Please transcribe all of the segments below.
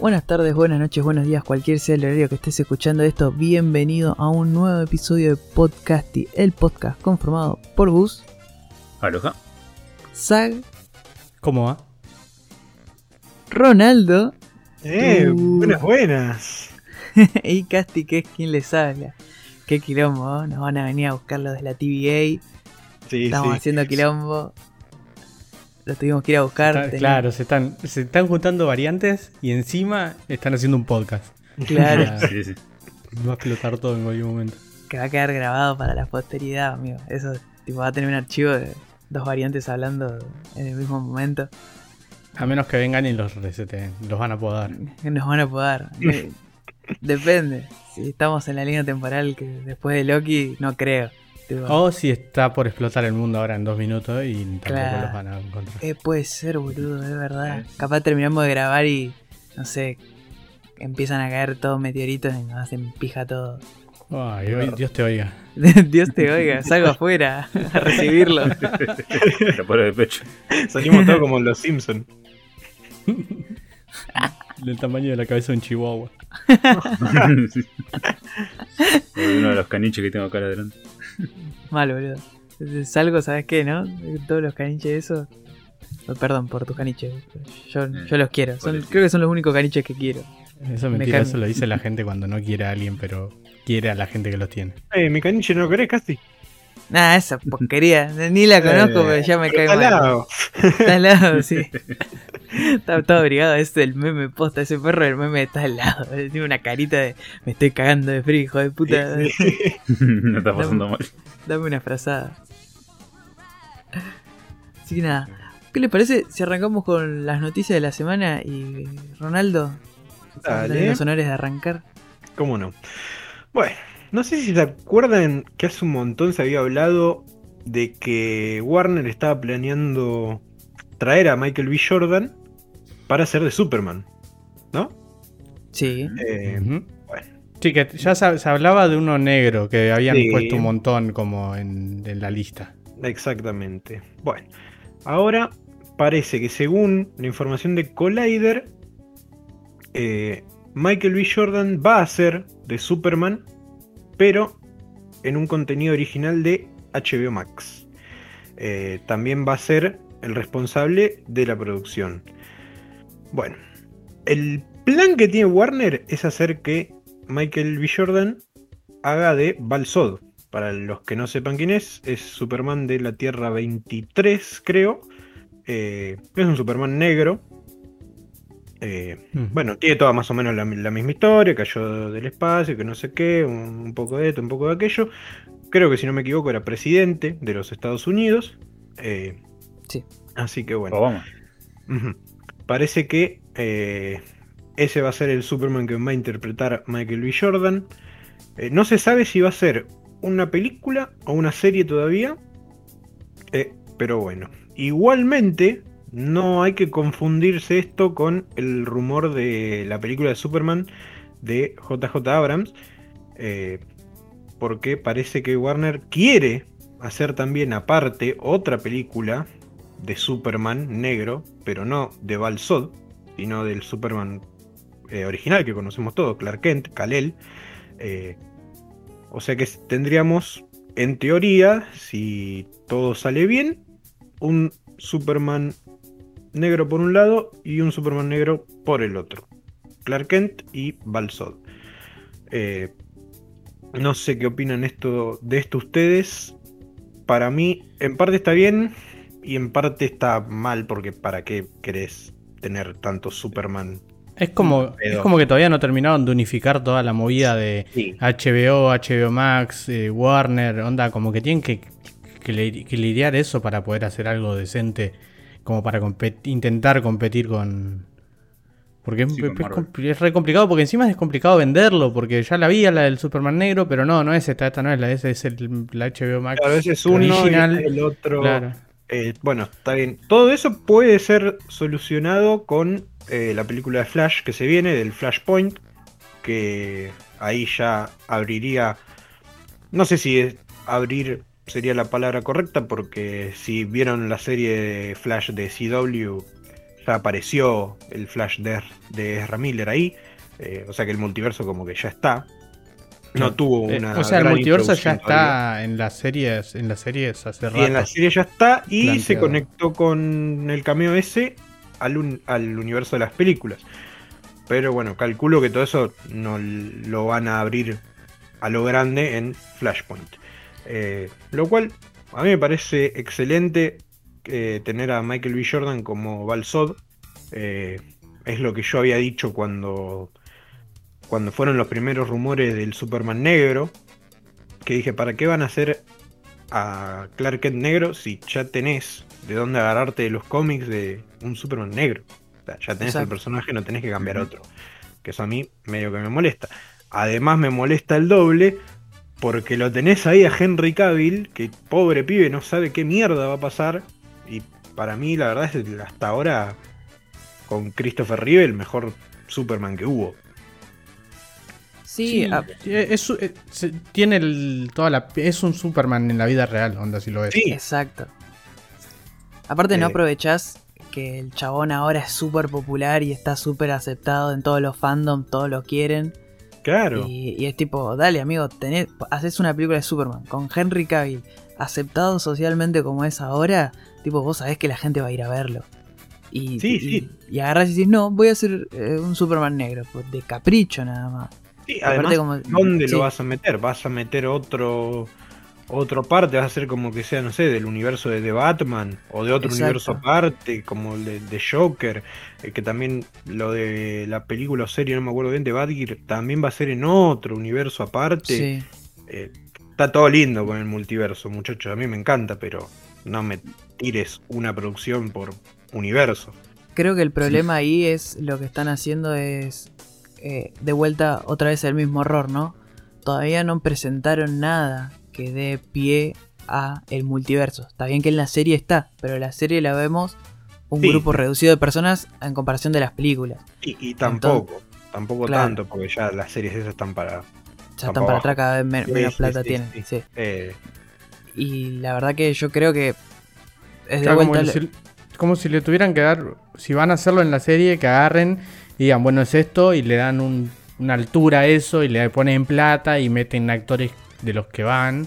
Buenas tardes, buenas noches, buenos días, cualquier sea el horario que estés escuchando esto, bienvenido a un nuevo episodio de Podcasty, el podcast conformado por Gus, Aloha. Zag, ¿Cómo va? Ronaldo Eh, Uh. buenas, buenas. y Casti, que es quien les habla. Qué quilombo, nos van a venir a buscar los de la TVA, Sí, estamos sí. haciendo quilombo, los tuvimos que ir a buscar. Está- claro, se están, se están juntando variantes y encima están haciendo un podcast. Claro, Ah, Sí, sí. Va a explotar todo en cualquier momento. que va a quedar grabado para la posteridad, amigo. Eso tipo, va a tener un archivo de dos variantes hablando en el mismo momento. A menos que vengan y los reseten, los van a podar. nos van a poder. Eh, Depende. Si estamos en la línea temporal que después de Loki, no creo. O si está por explotar el mundo ahora en dos minutos y tampoco Claro. los van a encontrar. eh, puede ser, boludo, es verdad. Capaz terminamos de grabar y, no sé, empiezan a caer todos meteoritos y nos hacen pija todo. Ay, Dios te oiga. Dios te oiga, salgo afuera a recibirlo. Prueba de pecho. Salimos todos como los Simpsons. Del tamaño de la cabeza de un chihuahua. Uno de los caniches que tengo acá adelante. Mal, boludo. Salgo, ¿sabes qué, no? Todos los caniches esos. Oh, Perdón por tus caniches. Yo, yo los quiero. Son- creo que son los únicos caniches que quiero. Eso es Me mentira, eso lo dice la gente cuando no quiere a alguien, pero quiere a la gente que los tiene. Eh, mi caniche no lo querés, Casti. Nada, esa porquería. Ni la conozco, Eh, pero ya me cae Está al mal. lado. Está al lado, sí. Está todo abrigado. Ese es el meme posta. Ese perro del meme está al lado. Tiene una carita de me estoy cagando de frío, hijo de puta. No está pasando mal. Dame una frazada. Así que nada. ¿Qué les parece si arrancamos con las noticias de la semana? Y Ronaldo, Dale. los honores de arrancar. ¿Cómo no? Bueno, no sé si se acuerdan que hace un montón se había hablado de que Warner estaba planeando traer a Michael B. Jordan para ser de Superman, ¿no? Sí. Eh, bueno. Sí, que ya se, se hablaba de uno negro que habían Sí. puesto un montón como en, en la lista. Exactamente. Bueno, ahora parece que según la información de Collider, eh, Michael B. Jordan va a ser de Superman, pero en un contenido original de HBO Max. Eh, también va a ser el responsable de la producción. Bueno, el plan que tiene Warner es hacer que Michael B. Jordan haga de Balsod. Para los que no sepan quién es, es Superman de la Tierra 23, creo. Eh, es un Superman negro. Eh, Ujú. bueno, tiene toda más o menos la, la misma historia, cayó del espacio, que no sé qué, un, un poco de esto, un poco de aquello. Creo que si no me equivoco era presidente de los Estados Unidos. Eh, Sí. Así que bueno. Obama. Parece que eh, ese va a ser el Superman que va a interpretar Michael B. Jordan. Eh, no se sabe si va a ser una película o una serie todavía. Eh, pero bueno. Igualmente, no hay que confundirse esto con el rumor de la película de Superman de JJ Abrams. eh, porque parece que Warner quiere hacer también aparte otra película de Superman negro, pero no de Balsod, sino del Superman eh, original que conocemos todos, Clark Kent, Kal-El. Eh, o sea que tendríamos, en teoría, si todo sale bien, un Superman negro por un lado y un Superman negro por el otro. Clark Kent y Balsod. Eh, no sé qué opinan esto, de esto ustedes. Para mí, en parte está bien y en parte está mal, porque ¿para qué querés tener tanto Superman? Es como, es como que todavía no terminaron de unificar toda la movida de Sí. HBO, HBO Max, eh, Warner, onda, como que tienen que, que lidiar eso para poder hacer algo decente, como para compet- intentar competir con... Porque es, Sí, es es re complicado, porque encima es complicado venderlo, porque ya la había la del Superman negro, pero no, no es esta, esta no es la, esa es el, la HBO Max. A veces uno original. y el otro. Claro. Eh, bueno, está bien. Todo eso puede ser solucionado con eh, la película de Flash que se viene, del Flashpoint, que ahí ya abriría, no sé si es- abrir sería la palabra correcta, porque si vieron la serie de Flash de CW, ya apareció el Flash de, de Ezra Miller ahí. eh, o sea que el multiverso como que ya está. No tuvo Eh, una. o sea, el multiverso ya todavía. está en las series, en las series hace Y en la serie ya está y se conectó con el cameo ese al, un- al universo de las películas. Pero bueno, calculo que todo eso no lo van a abrir a lo grande en Flashpoint. Eh, lo cual a mí me parece excelente eh, tener a Michael B. Jordan como Balsod. Eh, es lo que yo había dicho cuando, cuando fueron los primeros rumores del Superman negro. Que dije, ¿para qué van a hacer a Clark Kent negro si ya tenés de dónde agarrarte de los cómics de un Superman negro? O sea, ya tenés el personaje, no tenés que cambiar otro. Que eso a mí medio que me molesta. Además me molesta el doble porque lo tenés ahí a Henry Cavill, que pobre pibe no sabe qué mierda va a pasar. Y para mí la verdad es el- hasta ahora con Christopher Reeve el mejor Superman que hubo. Sí, Sí, a- eh, es, eh, tiene el, toda la, es un Superman en la vida real, onda si lo ves. Sí, exacto. Aparte no Eh. aprovechás que el chabón ahora es súper popular y está súper aceptado en todos los fandoms, todos lo quieren. Claro. Y, y es tipo, dale amigo, tenés, haces una película de Superman con Henry Cavill, aceptado socialmente como es ahora, tipo, vos sabés que la gente va a ir a verlo. Y, Sí, y, sí. y agarrás y decís, no, voy a hacer eh, un Superman negro, pues, de capricho nada más. Sí, además, como- ¿dónde sí. lo vas a meter? ¿Vas a meter otro otro parte? ¿Vas a hacer como que sea, no sé, del universo de The Batman? ¿O de otro Exacto. universo aparte? Como el de, de Joker. eh, que también lo de la película o serie, no me acuerdo bien, de Batgirl, también va a ser en otro universo aparte. Sí. Eh, está todo lindo con el multiverso, muchachos. A mí me encanta, pero no me tires una producción por universo. Creo que el problema ahí es lo que están haciendo es eh, de vuelta otra vez el mismo error, ¿no? Todavía no presentaron nada que dé pie a el multiverso. Está bien que en la serie está, pero la serie la vemos un Sí. grupo reducido de personas en comparación de las películas. Y, y tampoco, tampoco Claro. tanto, porque ya las series esas están para... Ya están para para atrás cada vez Sí, menos sí, plata sí, tienen. sí. sí. eh, Y la verdad que yo creo que es de Claro, como, vuelta. si, como si le tuvieran que dar, si van a hacerlo en la serie, que agarren y digan, bueno, es esto, y le dan un- una altura a eso, y le ponen plata, y meten actores de los que van,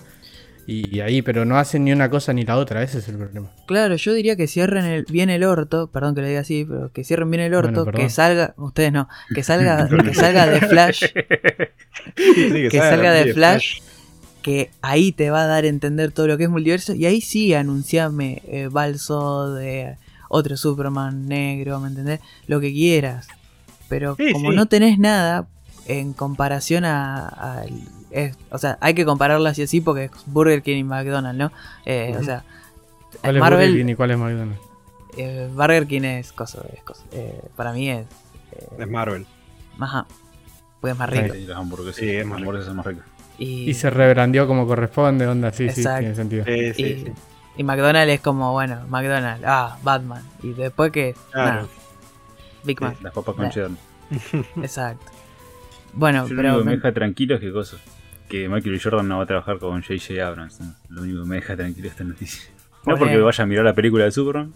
y, ahí, pero no hacen ni una cosa ni la otra, ese es el problema. Claro, yo diría que cierren el- bien el orto, perdón que lo diga así, pero que cierren bien el orto, Bueno, que salga, ustedes no, que salga, que salga de Flash, sí, Que salga de Flash. que ahí te va a dar a entender todo lo que es multiverso, y ahí sí anunciame eh, Balso de otro Superman negro, ¿me entendés? Lo que quieras. Pero Sí, como sí. no tenés nada en comparación a... a- es- o sea, hay que compararlo así así porque es Burger King y McDonald's, ¿no? Eh, O sea, ¿Cuál es Marvel, Burger King y cuál es McDonald's? eh, Burger King es cosa, es cosa. eh, para mí es... eh, Es Marvel. Ajá. Pues es más rico. Sí, las hamburguesas, Sí, es más hamburguesas más. Y, Y se rebrandió como corresponde, onda, sí, sí, tiene sentido. Sí, sí, y, sí. y McDonald's es como, bueno, McDonald's, ah, Batman. Y después que, Claro. Big Mac. Las papas con Nah. cheddar. Exacto. Bueno, Yo lo pero único que me deja tranquilo es que cosa. Que Michael B. Jordan no va a trabajar con J.J. Abrams. ¿no? Lo único que me deja tranquilo esta noticia. No ¿Por porque vaya a mirar la película de Superman,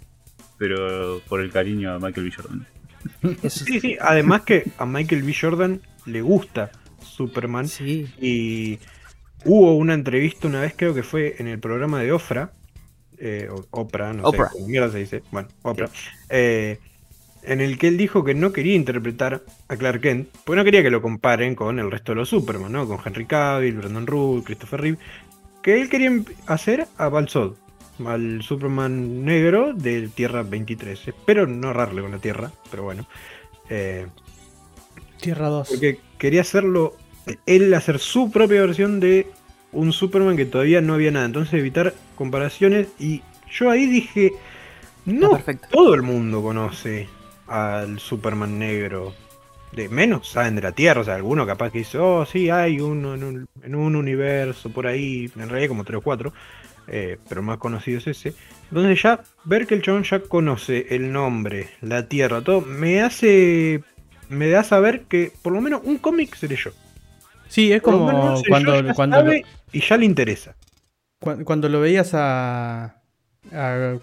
pero por el cariño a Michael B. Jordan. eso Sí, sí, además que a Michael B. Jordan le gusta Superman sí, y hubo una entrevista una vez, creo que fue en el programa de Ofra, eh, Oprah, no Oprah. sé cómo mierda se dice, bueno, Oprah, eh, en el que él dijo que no quería interpretar a Clark Kent, porque no quería que lo comparen con el resto de los Superman, ¿no? Con Henry Cavill, Brandon Root, Christopher Reeve, que él quería em- hacer a Balsod, al Superman negro de Tierra 23. Espero no errarle con la Tierra, pero bueno. Eh, Tierra 2. porque quería hacerlo, él hacer su propia versión de un Superman que todavía no había nada. Entonces evitar comparaciones. Y yo ahí dije, no todo el mundo conoce al Superman negro. De menos saben de la Tierra. O sea, alguno capaz que dice, oh sí, hay uno en un, en un universo por ahí. En realidad como 3 o 4. eh, pero más conocido es ese. Entonces ya ver que el chabón ya conoce el nombre, la Tierra, todo, me hace... Me da saber que por lo menos un cómic seré yo. Sí, es como cuando, cuando, lo, y ya le interesa. cu- cuando lo veías a, a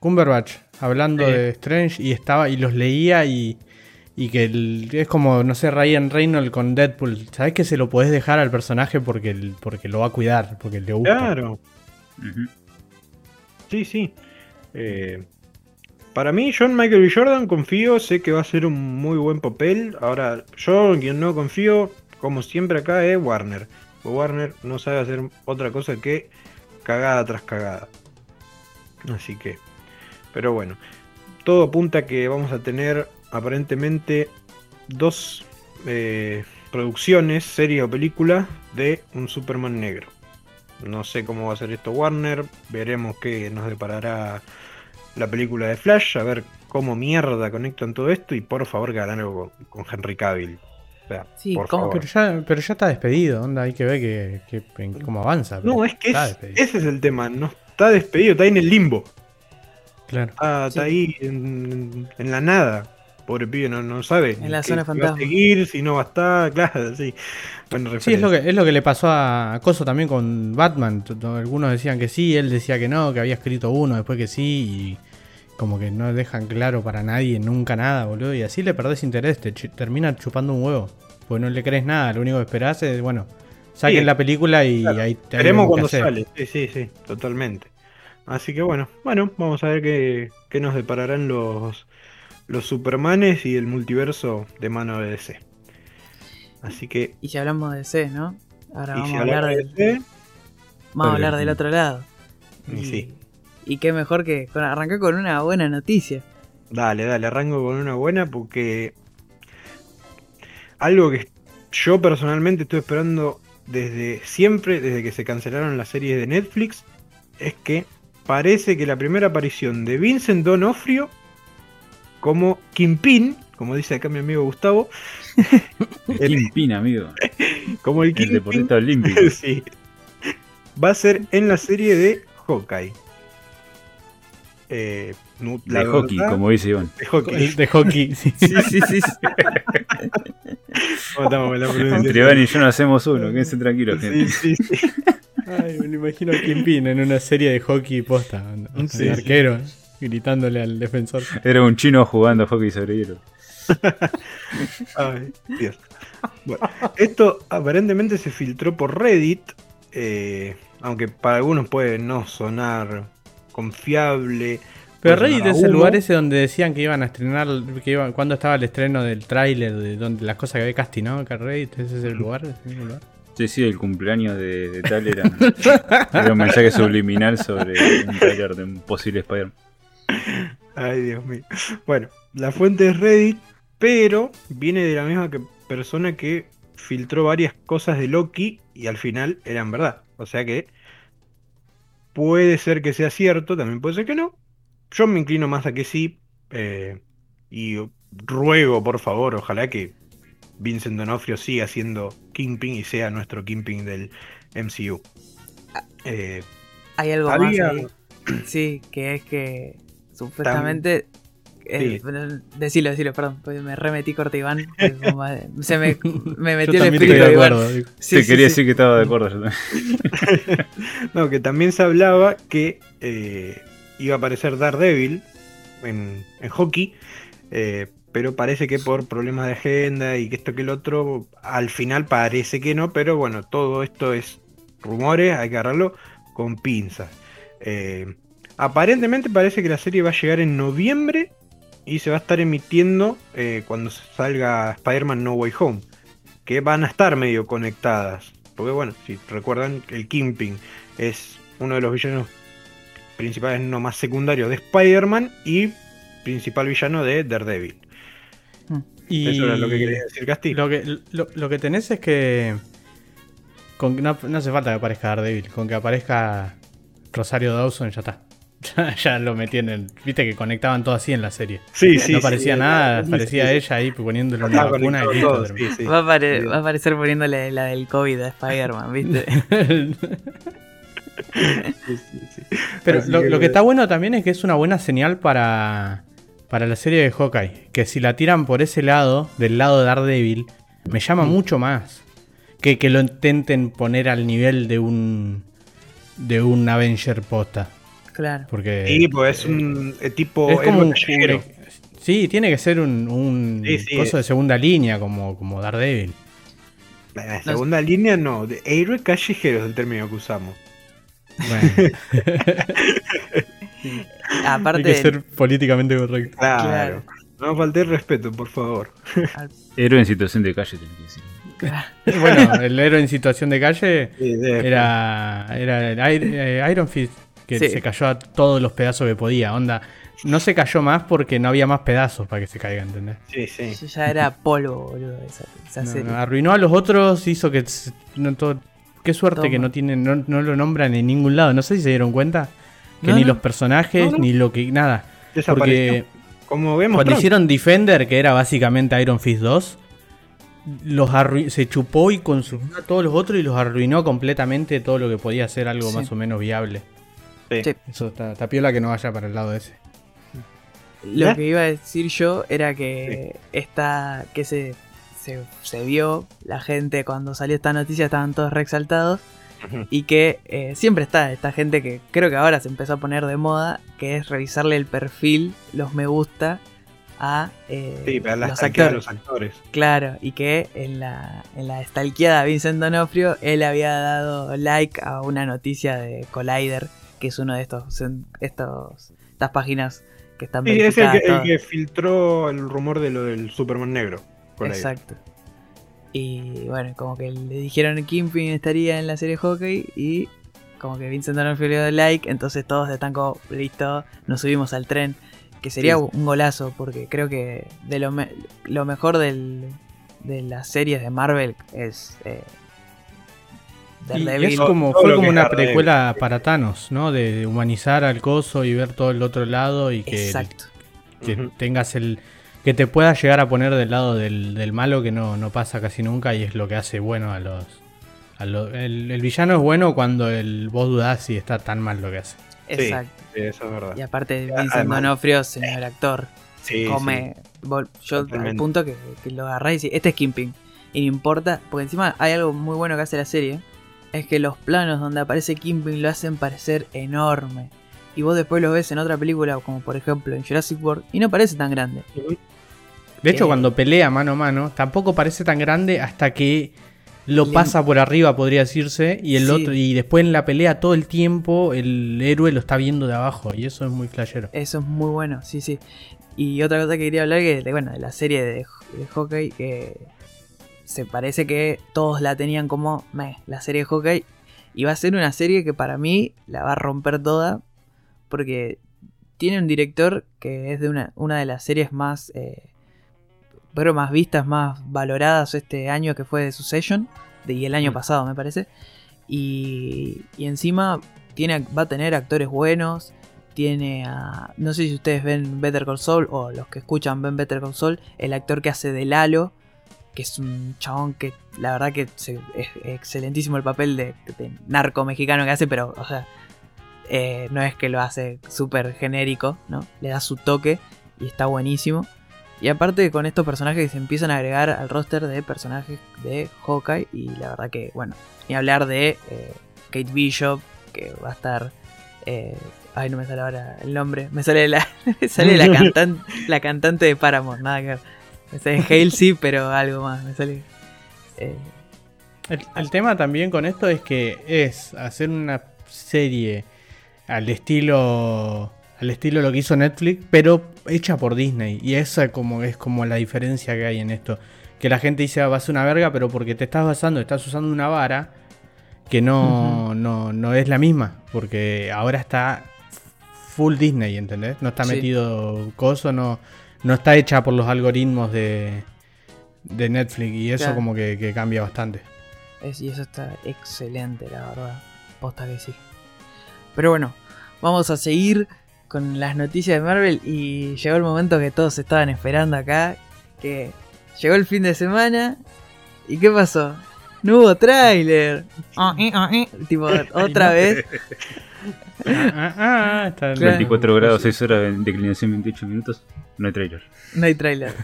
Cumberbatch hablando Sí. de Strange y estaba y los leía y, y que el- es como, no sé, Ryan Reynolds con Deadpool. Sabes que se lo podés dejar al personaje porque, el- porque lo va a cuidar, porque le gusta. Claro, sí, sí. Eh, para mí, John Michael B. Jordan confío, sé que va a ser un muy buen papel. Ahora, yo en quien no confío, como siempre acá, es Warner. Warner no sabe hacer otra cosa que cagada tras cagada. Así que, pero bueno, todo apunta a que vamos a tener aparentemente dos eh, producciones, serie o película de un Superman negro. No sé cómo va a ser esto Warner, veremos qué nos deparará la película de Flash, a ver cómo mierda conectan todo esto y por favor que hagan algo con, con Henry Cavill. O sea, Sí, por ¿cómo? favor. Pero ya, pero ya está despedido, onda, hay que ver que, que- en cómo avanza. No, es que es- ese es el tema, no está despedido, está ahí en el limbo, Claro. está Sí. ahí en, en la nada. Pobre pibe, no, no sabe. En la zona si va a fantasma. seguir, si no va a estar, claro, sí. Bueno, Sí, es lo, que, es lo que le pasó a Coso también con Batman. Algunos decían que sí, él decía que no, que había escrito uno, después que sí, y como que no dejan claro para nadie nunca nada, boludo. Y así le perdés interés, te chu- termina chupando un huevo. Porque no le crees nada, lo único que esperás es, bueno, saquen Sí, la película y claro. ahí te Veremos cuando hacer. sale. Sí, sí, sí, totalmente. Así que bueno, bueno, vamos a ver qué, qué nos depararán los, los Supermanes y el multiverso de mano de DC. Así que, Y si hablamos de C, ¿no? Ahora vamos si a hablar, del, de DC, vamos a hablar del otro lado. Y sí. y qué mejor que con, arrancar con una buena noticia. dale, dale, arranco con una buena porque algo que yo personalmente estoy esperando desde siempre, desde que se cancelaron las series de Netflix, es que parece que la primera aparición de Vincent D'Onofrio como Kingpin, como dice acá mi amigo Gustavo, el- Kingpin, amigo. como el El Kingpin, deportista olímpico. sí, va a ser en la serie de Hawkeye. Eh, la De hockey, verdad- como dice Iván. de hockey. El de hockey, sí. Sí, sí, sí. sí. Entre Iván y yo no hacemos uno, quédense tranquilos, Sí, gente. sí, sí. Ay, me lo imagino a Kingpin en una serie de hockey posta. Sí, sí. arquero, gritándole al defensor. Era un chino jugando a hockey sobre hielo. Ay, Dios. Bueno, esto aparentemente se filtró por Reddit, eh, aunque para algunos puede no sonar confiable. Pero Reddit es el lugar ese donde decían que iban a estrenar, que iban, cuando estaba el estreno del tráiler, de donde las cosas que había casting, ¿no? Que Reddit, ese es el lugar, ese mismo lugar. Sí, sí, el cumpleaños de, de tal era, era un mensaje subliminal sobre un trailer de un posible Spider-Man. Ay, Dios mío. Bueno, la fuente es Reddit, pero viene de la misma que- persona que filtró varias cosas de Loki y al final eran verdad. O sea que puede ser que sea cierto, también puede ser que no. Yo me inclino más a que sí. eh, y ruego, por favor, ojalá que Vincent D'Onofrio siga siendo Kingpin y sea nuestro Kingpin del MCU. Eh, Hay algo Había- más ahí. Sí, que es que supuestamente. eh, Sí. decilo, decilo, perdón, porque me remetí corta Iván. Se me, me metió Yo el espíritu de Iván. acuerdo. Sí, Te sí, quería sí. decir que estaba de acuerdo yo también. No, que también se hablaba que eh, iba a aparecer Daredevil en, en hockey, eh, pero parece que por problemas de agenda y que esto que el otro, al final parece que no, pero bueno, todo esto es rumores, hay que agarrarlo con pinzas. Eh, aparentemente parece que la serie va a llegar en noviembre y se va a estar emitiendo eh, cuando salga Spider-Man No Way Home, que van a estar medio conectadas. Porque bueno, si recuerdan, el Kingpin es uno de los villanos principales, no más secundarios de Spider-Man y principal villano de Daredevil. Y Eso era lo que quería decir Castillo. Lo que, lo, lo que tenés es que. Con, no, no hace falta que aparezca Daredevil. Con que aparezca Rosario Dawson ya está. Ya, ya lo metí en el. Viste que conectaban todo así en la serie. Sí, sí. no parecía sí, nada, sí, parecía sí, ella ahí poniéndole una vacuna y conectado listo. todo, terminó. sí, sí. Va, a va aparecer poniéndole la del COVID a Spider-Man, ¿viste? Sí, sí, sí. Pero lo que está bueno también es que es una buena señal para, para la serie de Hawkeye. Que si la tiran por ese lado, del lado de Daredevil, me llama mucho más. Que, que lo intenten poner al nivel de un. de un Avenger posta. Claro. Porque Sí, pues es un eh, tipo. es como un, callejero. Sí, tiene que ser un, un Sí, sí. coso de segunda línea como, como Daredevil. La segunda línea no, de héroe callejero es el término que usamos. Bueno, Aparte, hay que ser políticamente correcto. Claro. No falté el respeto, por favor. Héroe en situación de calle, tenés que decir. Bueno, el héroe en situación de calle Sí, de- era, era el Iron, eh, Iron Fist que Sí. se cayó a todos los pedazos que podía. Onda, no se cayó más porque no había más pedazos para que se caiga, ¿entendés? Sí, sí. yo ya era polvo, boludo, esa, esa No, serie. no, arruinó a los otros, hizo que. no, todo- qué suerte Toma. que no tienen, no, no lo nombran en ningún lado. No sé si se dieron cuenta. Que No, ni no. los personajes, No, no. ni lo que. nada. Desapareció. Porque Como vemos, cuando hicieron Defender, que era básicamente Iron Fist 2, los se chupó y consumió a todos los otros y los arruinó completamente todo lo que podía ser algo Sí. más o menos viable. Sí. Sí. Eso está, está piola que no vaya para el lado ese. Lo ¿Ya? que iba a decir yo era que esta que se, se, se vio, la gente cuando salió esta noticia estaban todos reexaltados Ujú. Y que eh, siempre está esta gente que creo que ahora se empezó a poner de moda, que es revisarle el perfil, los me gusta a eh, Sí, para los actores. los actores. Claro, y que en la, en la stalkeada de Vincent Donofrio, él había dado like a una noticia de Collider, que es uno de estos, estos estas páginas que están Sí, es el que, el que filtró el rumor de lo del Superman negro. Exacto. Y bueno, como que le dijeron que Kingpin estaría en la serie Hockey y como que Vincent D'Onofrio le dio like, entonces todos están como, listo, nos subimos al tren. Que sería Sí. un golazo, porque creo que de lo, me- lo mejor del, de las series de Marvel es eh, es como, fue como una Daredevil. precuela para Thanos, ¿no? De, humanizar al coso y ver todo el otro lado y que, Exacto. que tengas el. Que te puedas llegar a poner del lado del, del malo que no, no pasa casi nunca y es lo que hace bueno a los. a el, el villano es bueno cuando el, vos dudás si está tan mal lo que hace. Exacto. Sí, eso es verdad. Y aparte Vincent D'Onofrio, señor actor, Sí, come. vol- Yo al punto que, que lo agarré y dice, este es Kingpin. Y no importa, porque encima hay algo muy bueno que hace la serie. Es que los planos donde aparece Kingpin lo hacen parecer enorme. Y vos después lo ves en otra película, como por ejemplo en Jurassic World, y no parece tan grande. De hecho, Eh. cuando pelea mano a mano, tampoco parece tan grande hasta que lo Le- pasa por arriba, podría decirse, y el Sí. otro, y después en la pelea todo el tiempo el héroe lo está viendo de abajo, y eso es muy flashero. Eso es muy bueno, sí, sí. Y otra cosa que quería hablar, que de, bueno, de la serie de, de hockey, que se parece que todos la tenían como, meh, la serie de hockey. Y va a ser una serie que para mí la va a romper toda, porque tiene un director que es de una, una de las series más, eh, pero más vistas, más valoradas este año, que fue de Succession, de, y el año Mm. pasado me parece. Y, y encima tiene, va a tener actores buenos, tiene a... No sé si ustedes ven Better Call Saul o los que escuchan ven Better Call Saul, el actor que hace de Lalo, que es un chabón que la verdad que se- es excelentísimo el papel de, de narco mexicano que hace, pero o sea, eh, no es que lo hace súper genérico, ¿no? Le da su toque y está buenísimo. Y aparte con estos personajes que se empiezan a agregar al roster de personajes de Hawkeye y la verdad que, bueno, ni hablar de eh, Kate Bishop, que va a estar... eh, ay, no me sale ahora el nombre. Me sale la, me sale la, cantan- la cantante de Paramore, nada que ver. Me sale Halsey, pero algo más. Me sale... eh, El, el tema también con esto es que es hacer una serie al estilo al estilo lo que hizo Netflix, pero hecha por Disney. Y esa como es como la diferencia que hay en esto. Que la gente dice "Ah, va a ser una verga, pero porque te estás basando, estás usando una vara que no, no, no es la misma. Porque ahora está full Disney, ¿entendés? No está Sí. metido coso, no, no está hecha por los algoritmos de, de Netflix. Y eso Claro. como que, que cambia bastante. Es- y eso está excelente, la verdad. Posta que sí. Pero bueno, vamos a seguir con las noticias de Marvel. Y llegó el momento que todos estaban esperando acá. Que llegó el fin de semana. ¿Y qué pasó? No hubo tráiler. Ah, eh, ah, eh. Tipo, otra vez. Ah, ah, ah, está Claro. 24 grados, 6 horas de declinación, 28 minutos. No hay trailer. No hay tráiler.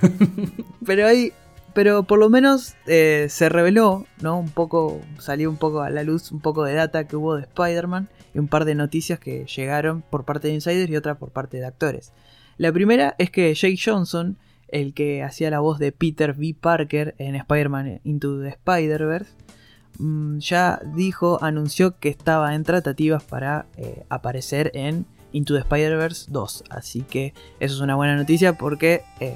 pero hay. Pero por lo menos eh, se reveló, ¿no? Un poco. Salió un poco a la luz un poco de data que hubo de Spider-Man. Y un par de noticias que llegaron por parte de insiders y otra por parte de actores. La primera es que Jake Johnson, el que hacía la voz de Peter B. Parker en Spider-Man Into the Spider-Verse, mm, ya dijo, anunció que estaba en tratativas para eh, aparecer en Into the Spider-Verse 2. Así que eso es una buena noticia porque eh,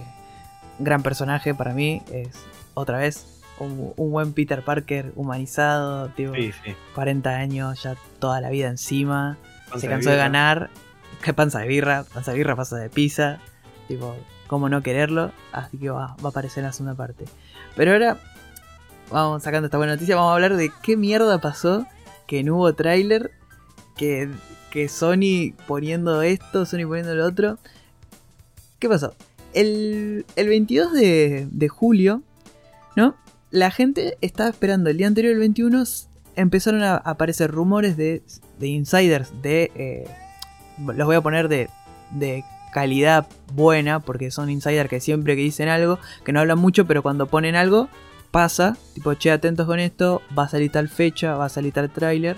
gran personaje para mí es otra vez un, buen Peter Parker humanizado, tipo, 40 años, ya toda la vida encima, se cansó de, ganar, panza de birra, panza de birra, pasa de pizza, tipo, cómo no quererlo, así que va, va a aparecer en la segunda parte. Pero ahora, vamos sacando esta buena noticia, vamos a hablar de qué mierda pasó que no hubo tráiler, que, que Sony poniendo esto, Sony poniendo lo otro. ¿Qué pasó? El, el 22 de, de julio, ¿no? La gente estaba esperando el día anterior, el 21, empezaron a aparecer rumores de, insiders de... Eh, los voy a poner de, de calidad buena, porque son insiders que siempre que dicen algo, que no hablan mucho, pero cuando ponen algo, pasa, tipo, che, atentos con esto, va a salir tal fecha, va a salir tal tráiler.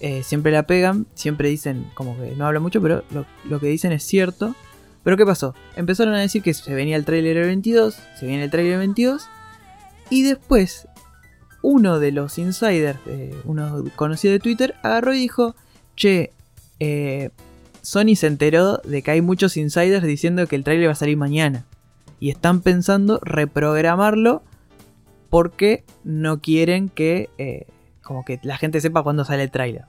Eh, siempre la pegan, siempre dicen como que no hablan mucho, pero lo, lo, que dicen es cierto. Pero ¿qué pasó? Empezaron a decir que se venía el tráiler el 22, se viene el tráiler 22, y después, uno de los insiders, uno conocido de Twitter, agarró y dijo, che, eh, Sony se enteró de que hay muchos insiders diciendo que el trailer va a salir mañana. Y están pensando reprogramarlo porque no quieren que, eh, como que la gente sepa cuándo sale el trailer.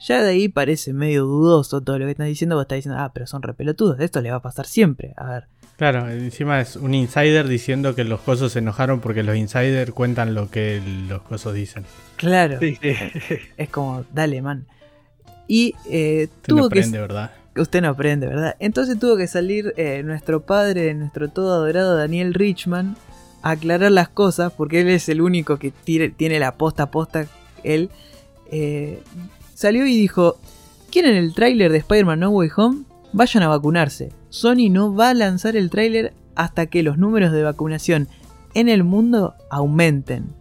Ya de ahí parece medio dudoso todo lo que están diciendo. Vos estás diciendo, ah, pero son repelotudos. Esto le va a pasar siempre. A ver, Claro, encima es un insider diciendo que los cosos se enojaron porque los insiders cuentan lo que los cosos dicen. Claro. Es como, dale, man. Y eh, usted tuvo no aprende, ¿verdad? Usted no aprende, ¿verdad? Entonces tuvo que salir eh, nuestro padre, nuestro todo adorado Daniel Richman, a aclarar las cosas, porque él es el único que tiene la posta a posta. Él eh, salió y dijo: ¿Quieren el tráiler de Spider-Man No Way Home? Vayan a vacunarse. Sony no va a lanzar el tráiler hasta que los números de vacunación en el mundo aumenten.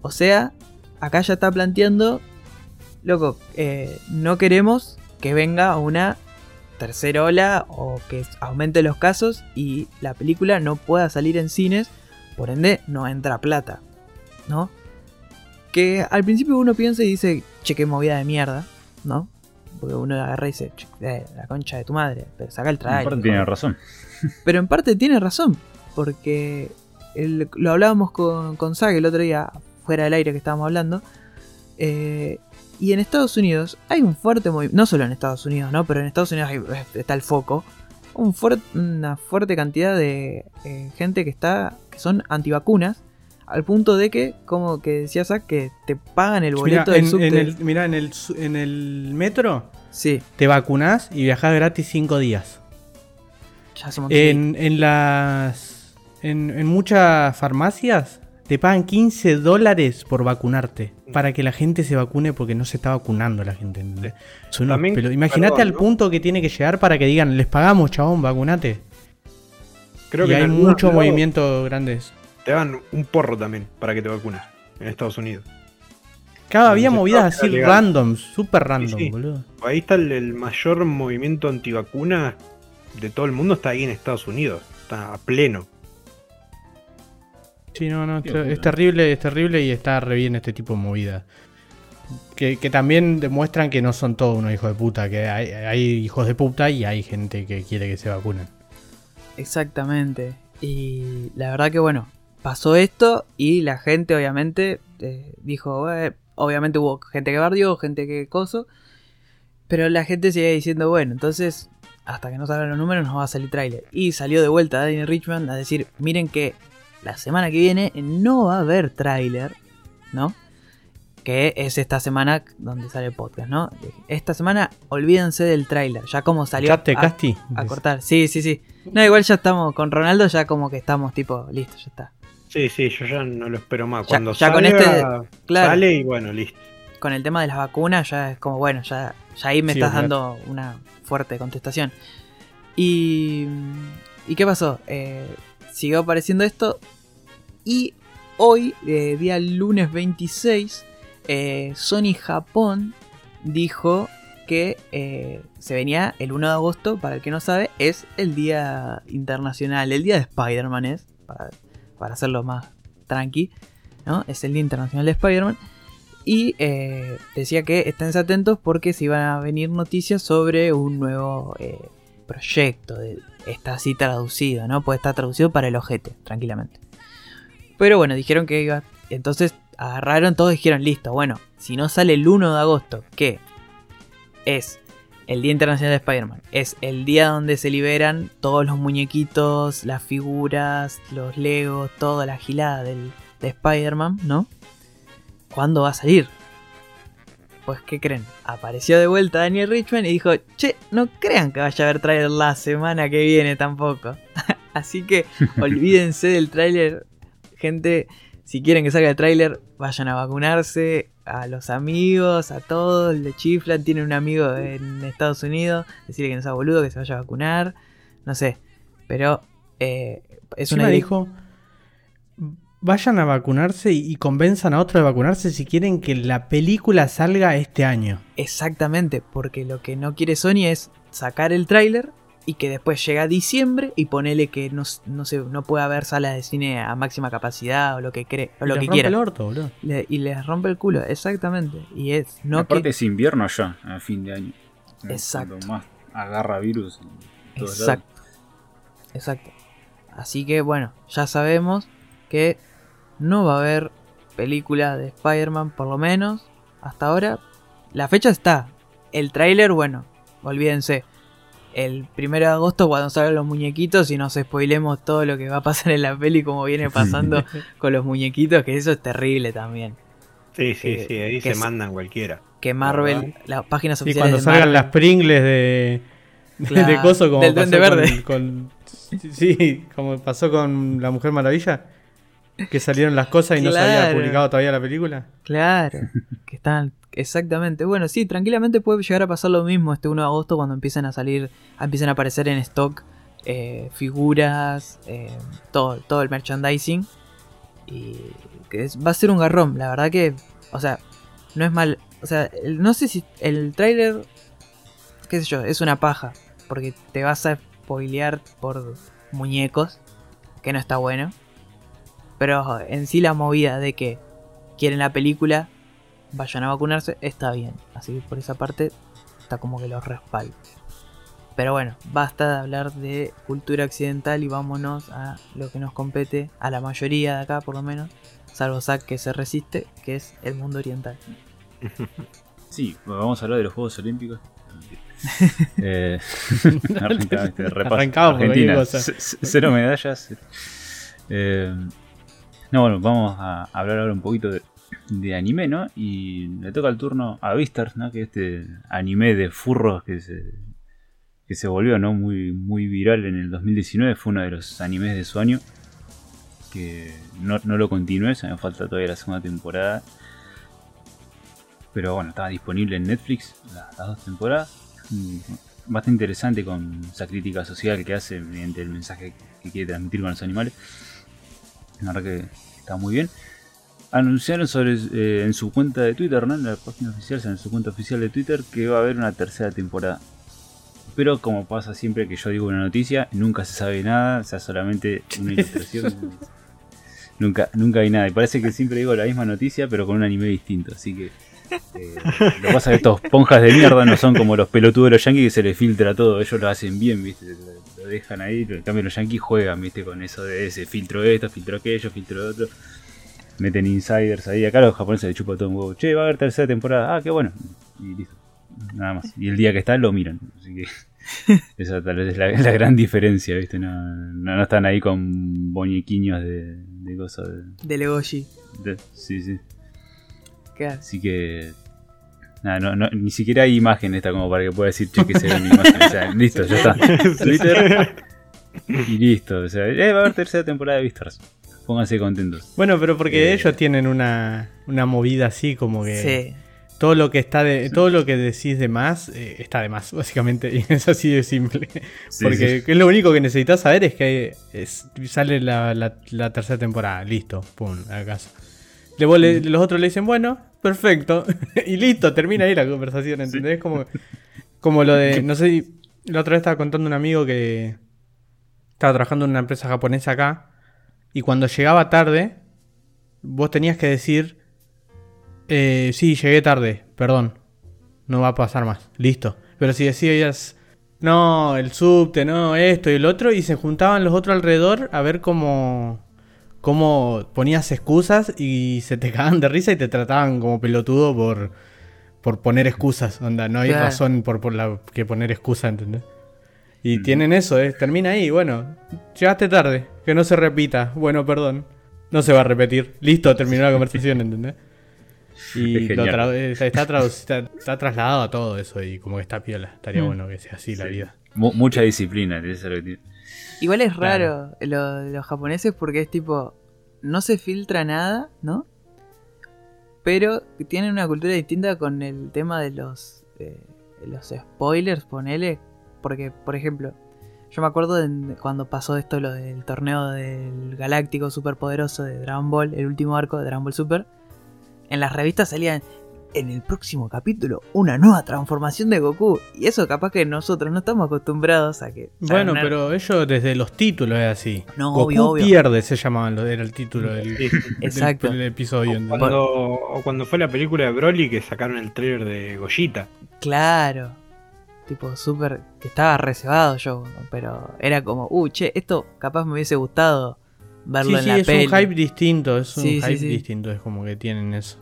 O sea, acá ya está planteando, loco, eh, no queremos que venga una tercera ola o que aumente los casos y la película no pueda salir en cines, por ende no entra plata, ¿no? Que al principio uno piensa y dice, che, qué movida de mierda, ¿no? Porque uno agarra y dice, la concha de tu madre, pero saca el trailer. En parte tiene razón. Pero en parte tiene razón, porque lo hablábamos con, con Zag el otro día, fuera del aire que estábamos hablando. Eh, y en Estados Unidos hay un fuerte movimiento, no solo en Estados Unidos, ¿no? Pero en Estados Unidos está el foco. Un una fuerte cantidad de eh, gente que está que son antivacunas al punto de que, como que decía Zack, que te pagan el boleto del subte. En el, mirá, en el, en el metro sí. te vacunás y viajás gratis 5 días. Ya en, en las. En, en, muchas farmacias te pagan 15 dólares por vacunarte. Para que la gente se vacune porque no se está vacunando la gente. Imagínate al punto que tiene que llegar para que digan, les pagamos, chabón, vacunate. Creo y que hay mucho movimiento grandes te dan un porro también para que te vacunes en Estados Unidos. Cada había movidas así random, super random, boludo. Ahí está el, mayor movimiento antivacuna de todo el mundo, está ahí en Estados Unidos, está a pleno. Sí, no, no, es terrible, es terrible y está re bien este tipo de movidas. Que, también demuestran que no son todos unos hijos de puta, que hay, hay hijos de puta y hay gente que quiere que se vacunen. Exactamente. Y la verdad que bueno, pasó esto y la gente obviamente eh, dijo, obviamente hubo gente que bardió, gente que coso, pero la gente sigue diciendo, bueno, entonces hasta que no salgan los números no va a salir tráiler. Y salió de vuelta Daniel Richmond a decir, miren que la semana que viene no va a haber tráiler, ¿no? Que es esta semana donde sale el podcast, ¿no? Esta semana olvídense del tráiler, ya como salió a, Casti? a cortar. Sí, sí, sí. No, igual ya estamos con Ronaldo, ya como que estamos tipo, listo, ya está. Sí, sí, yo ya no lo espero más. Cuando ya, con este, sale y bueno, listo. Con el tema de las vacunas ya es como, bueno, ya, ya ahí me estás dando una fuerte contestación. Y, ¿y qué pasó? Eh, siguió apareciendo esto y hoy, eh, día lunes 26, eh, Sony Japón dijo que eh, se venía el 1 de agosto, para el que no sabe, es el día internacional, el día de Spider-Man es, para, para hacerlo más tranqui, ¿no? Es el día internacional de Spider-Man. Y eh, decía que estén atentos porque se iban a venir noticias sobre un nuevo eh, proyecto. De, está así traducido, ¿no? Puede estar traducido para el ojete, tranquilamente. Pero bueno, dijeron que iba. Entonces agarraron todos y dijeron, listo, bueno, si no sale el 1 de agosto, que es el Día Internacional de Spider-Man, es el día donde se liberan todos los muñequitos, las figuras, los legos, toda la gilada del, de Spider-Man, ¿no? ¿Cuándo va a salir? Pues, ¿qué creen? Apareció de vuelta Daniel Richman y dijo, che, no crean que vaya a haber trailer la semana que viene tampoco. Así que olvídense del tráiler, gente. Si quieren que salga el tráiler, vayan a vacunarse. A los amigos, a todos, le chiflan. Tienen un amigo en Estados Unidos, decirle que no sea boludo, que se vaya a vacunar. No sé. Pero eh, es una dijo, vayan a vacunarse y, y convenzan a otros de vacunarse si quieren que la película salga este año. Exactamente, porque lo que no quiere Sony es sacar el tráiler y que después llega diciembre y ponele que no, no, se, no puede haber salas de cine a máxima capacidad o lo que cree, o lo Les que rompe quiera. el orto, boludo. Le- y les rompe el culo, exactamente. Y es no Aparte que. es invierno ya, a fin de año. Exacto. Cuando más agarra virus. Exacto. Exacto. Así que bueno, ya sabemos que no va a haber película de Spider-Man, por lo menos hasta ahora. La fecha está. El tráiler, bueno, olvídense. El primero de agosto cuando salgan los muñequitos y nos spoilemos todo lo que va a pasar en la peli como viene pasando con los muñequitos, que eso es terrible también. Sí, sí, Eh, sí, ahí que se es- mandan cualquiera. Que Marvel, ¿Verdad? las páginas Y oficiales cuando de salgan Marvel- las Pringles de, de, Claro, de coso como del pasó Duende con- Verde. con- sí, como pasó con la Mujer Maravilla, que salieron las cosas y no se había publicado todavía la película. Claro, que están exactamente. Bueno, sí, tranquilamente puede llegar a pasar lo mismo este 1 de agosto cuando empiezan a salir, empiezan a aparecer en stock eh, figuras, eh, todo, todo el merchandising. Y que es- va a ser un garrón, la verdad que, o sea, no es mal. O sea, el- no sé si el tráiler, qué sé yo, es una paja, porque te vas a spoilear por muñecos, que no está bueno. Pero en sí la movida de que quieren la película, vayan a vacunarse, está bien. Así que por esa parte está como que los respaldo. Pero bueno, basta de hablar de cultura occidental y vámonos a lo que nos compete, a la mayoría de acá por lo menos, salvo Zack que se resiste, que es el mundo oriental. Sí, vamos a hablar de los Juegos Olímpicos. eh, arrancamos, este, Argentina, c- cero medallas. Eh, no, bueno, vamos a hablar ahora un poquito de, anime, ¿no? Y le toca el turno a Vistars, ¿no? Que este anime de furros que se, que se volvió, ¿no? Muy, muy viral en el 2019. Fue uno de los animes de su año. Que no, no lo continué, se me falta todavía la segunda temporada. Pero bueno, estaba disponible en Netflix las, las dos temporadas. Mm, Bastante interesante con esa crítica social que hace mediante el mensaje que quiere transmitir con los animales. La verdad que está muy bien. Anunciaron sobre eh, en su cuenta de Twitter, ¿no? En la página oficial, en su cuenta oficial de Twitter, que va a haber una tercera temporada. Pero como pasa siempre que yo digo una noticia, nunca se sabe nada, o sea, solamente una ilustración. nunca, nunca hay nada. Y parece que siempre digo la misma noticia, pero con un anime distinto. Así que eh, lo que pasa es que estos ponjas de mierda no son como los pelotudos de los yankees que se les filtra todo. Ellos lo hacen bien, ¿viste? Lo, dejan ahí. En cambio, los yankees juegan, ¿viste? Con eso de ese filtro esto, filtro aquello, filtro otro. Meten insiders ahí. Acá los japoneses les chupa todo un huevo. Che, va a haber tercera temporada. Ah, qué bueno. Y listo. Nada más. Y el día que está lo miran. Así que. Esa tal vez es la, la gran diferencia, ¿viste? No, no, no están ahí con boñequiños de, de cosas. De, De Legoshi. de- sí, sí. Así que. Nada, no, no, ni siquiera hay imagen esta como para que pueda decir, che, que se ve mi imagen. O sea, listo, ya está. Twitter. Y listo. O sea, eh, va a haber tercera temporada de Vistars. Pónganse contentos. Bueno, pero porque Eh. ellos tienen una, una movida así como que Sí. todo lo que está de, todo lo que decís de más eh, está de más, básicamente, y es así de simple. Sí, porque sí. es lo único que necesitas saber es que es- sale la, la- la tercera temporada, listo, pum, a casa. Luego le- los otros le dicen, bueno, perfecto. y listo, termina ahí la conversación, ¿entendés? Como, como lo de, no sé, la otra vez estaba contando un amigo que estaba trabajando en una empresa japonesa acá y cuando llegaba tarde, vos tenías que decir, eh, sí, llegué tarde, perdón, no va a pasar más, listo. Pero si decías, no, el subte, no, esto y el otro, y se juntaban los otros alrededor a ver cómo, cómo ponías excusas y se te cagaban de risa y te trataban como pelotudo por, por poner excusas. Onda, no hay Claro. razón por, por la que poner excusa, ¿entendés? Y Mm. tienen eso, ¿eh? termina ahí, bueno, llegaste tarde, que no se repita, bueno, perdón, no se va a repetir, listo, terminó la conversación, ¿entendés? Y Es lo tra- eh, está, está trasladado a todo eso y como que está piola, estaría Mm. bueno que sea así la vida. Mu- mucha disciplina, eso Igual es Claro. raro lo de los japoneses porque es tipo, no se filtra nada, ¿no? Pero tienen una cultura distinta con el tema de los, los spoilers, ponele. Porque, por ejemplo, yo me acuerdo de cuando pasó esto, lo del torneo del galáctico superpoderoso de Dragon Ball, el último arco de Dragon Ball Super. En las revistas salían, en el próximo capítulo, una nueva transformación de Goku. Y eso capaz que nosotros no estamos acostumbrados a que... Bueno, a pero ellos desde los títulos es así. No, Goku obvio, obvio. pierde, se llamaban, lo- era el título del, Sí, sí. Exacto. del- del episodio. ¿entendés? Cuando, o cuando fue la película de Broly que sacaron el trailer de Goyita. Claro. Tipo, súper. Que estaba reservado yo. Pero era como, uh, che, esto capaz me hubiese gustado verlo Sí, en sí, la es peli. un hype distinto, es un Sí, sí, hype sí. distinto, es como que tienen eso.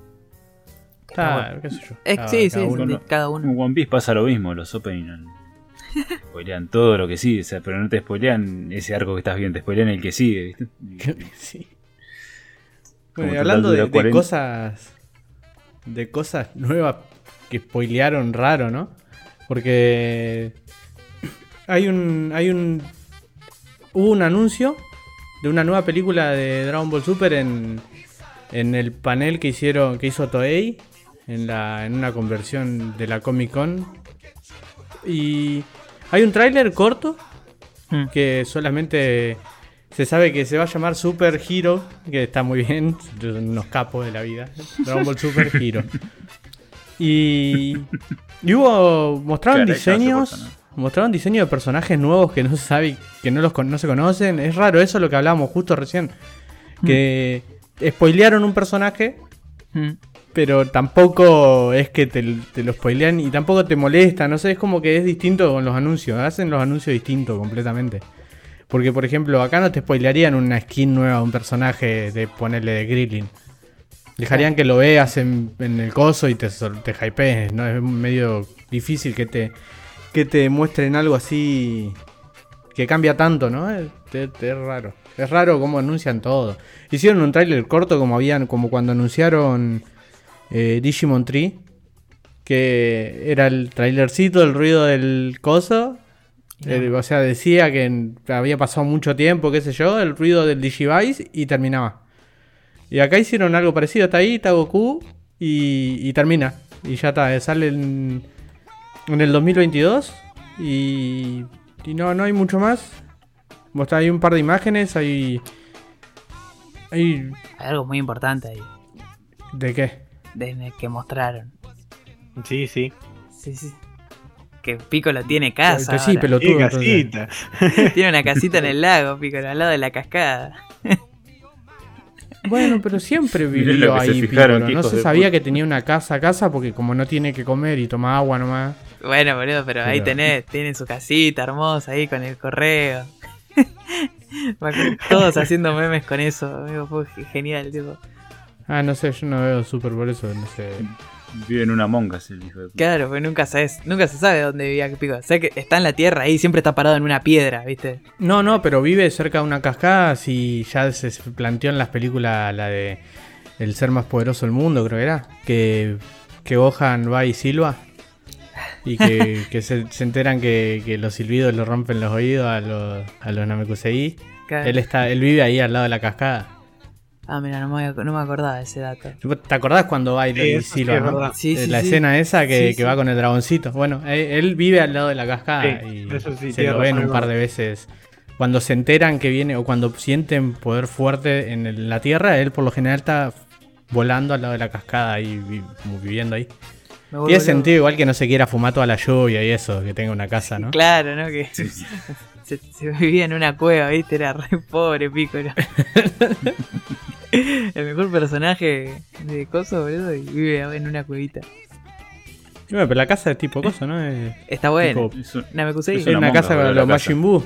Bueno. qué sé yo. Es- cada- sí, cada sí, uno. sí, cada uno. En One Piece pasa lo mismo, los opening spoilean todo lo que sigue, o sea, pero no te spoilean ese arco que estás viendo, te spoilean el que sigue, ¿viste? Sí. Como Bueno, y hablando de, dura de 40. cosas. De cosas nuevas que spoilearon raro, ¿no? Porque. Hay un. Hay un. Hubo un anuncio de una nueva película de Dragon Ball Super en. En el panel que hicieron. que hizo Toei. En la. en una conversión de la Comic Con. Y. Hay un tráiler corto Mm. que solamente se sabe que se va a llamar Super Hero, que está muy bien, unos capos de la vida. Dragon Ball Super Hero. Y, y hubo mostraron Caray, diseños, mostraron diseños de personajes nuevos que no se sabe, que no los con- no se conocen. Es raro eso lo que hablábamos justo recién, que spoilearon un personaje Mm. Pero tampoco es que te, te lo spoilean y tampoco te molesta, no sé, es como que es distinto con los anuncios, hacen los anuncios distintos completamente. Porque, por ejemplo, acá no te spoilearían una skin nueva de un personaje de ponerle de Grilling. Dejarían que lo veas en, el coso y te, te hypees, ¿no? Es medio difícil que te, que te muestren algo así que cambia tanto, ¿no? Es, es- es raro. Es raro cómo anuncian todo. Hicieron un tráiler corto como habían, como cuando anunciaron eh, Digimon Tree, que era el trailercito, el ruido del coso. Eh, o sea, decía que había pasado mucho tiempo, qué sé yo, el ruido del Digivice y terminaba. Y acá hicieron algo parecido, está ahí, está Goku y, y termina. Y ya está, eh, sale en, en el 2022 y, y no, no hay mucho más. Mostra hay un par de imágenes, hay... hay Hay algo muy importante ahí. ¿De qué? De que mostraron. Sí, sí. Sí, sí. Que Piccolo tiene casa. sí, pelotudo. Casita. Tiene una casita en el lago, Piccolo, al lado de la cascada. Bueno, pero siempre vivió se ahí fijaron, Piccolo. No se sabía puta. que tenía una casa a casa porque como no tiene que comer y toma agua nomás. Bueno, boludo, pero ahí tenés, tiene su casita hermosa ahí con el correo. Todos haciendo memes con eso, amigo, fue ge- genial, tipo. Ah, no sé, yo no veo Super por eso, no sé. Vive en una monga el hijo de puta. Claro, pues nunca sabes, nunca se sabe dónde vivía Piccolo. Sé que está en la tierra ahí, siempre está parado en una piedra, ¿viste? No, no, pero vive cerca de una cascada, si ya se se planteó en las películas la de El ser más poderoso del mundo, creo que era. Que, que Gohan va y silba. Y que, que se, se enteran que, que los silbidos le rompen los oídos a los, a los Namekusei. Claro. Él, está, él vive ahí al lado de la cascada. Ah, mira, no me, no me acordaba de ese dato. ¿Te acordás cuando va y, Sí, y eso sí no? Sí, Eh, sí, la sí. escena esa que, Sí, que sí. va con el dragoncito. Bueno, él, él vive al lado de la cascada Sí, y eso sí, se lo ven un par de veces. Cuando se enteran que viene o cuando sienten poder fuerte en la tierra, él por lo general está volando al lado de la cascada como viviendo ahí. Tiene sentido igual que no se quiera fumar toda la lluvia y eso, que tenga una casa, ¿no? Claro, ¿no? Que Sí, sí. se, se vivía en una cueva, ¿viste? Era re pobre, Piccolo. El mejor personaje de Coso, boludo, y vive en una cuevita. Bueno, pero la casa es tipo cosa, ¿no? Es, Está bueno. tipo- Es un- Namekusei. es una una monga, casa con los. Majin Buu.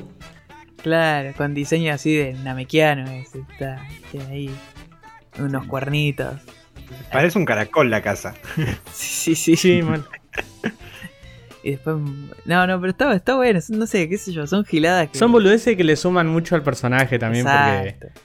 Claro, con diseño así de namekiano. ese, Está, tiene ahí unos cuernitos. Parece un caracol la casa. Sí, sí, sí. Sí, mal. Y después. No, no, pero está, está bueno. No sé, qué sé yo. Son giladas que. Son boludeces que le suman mucho al personaje también porque, Exacto.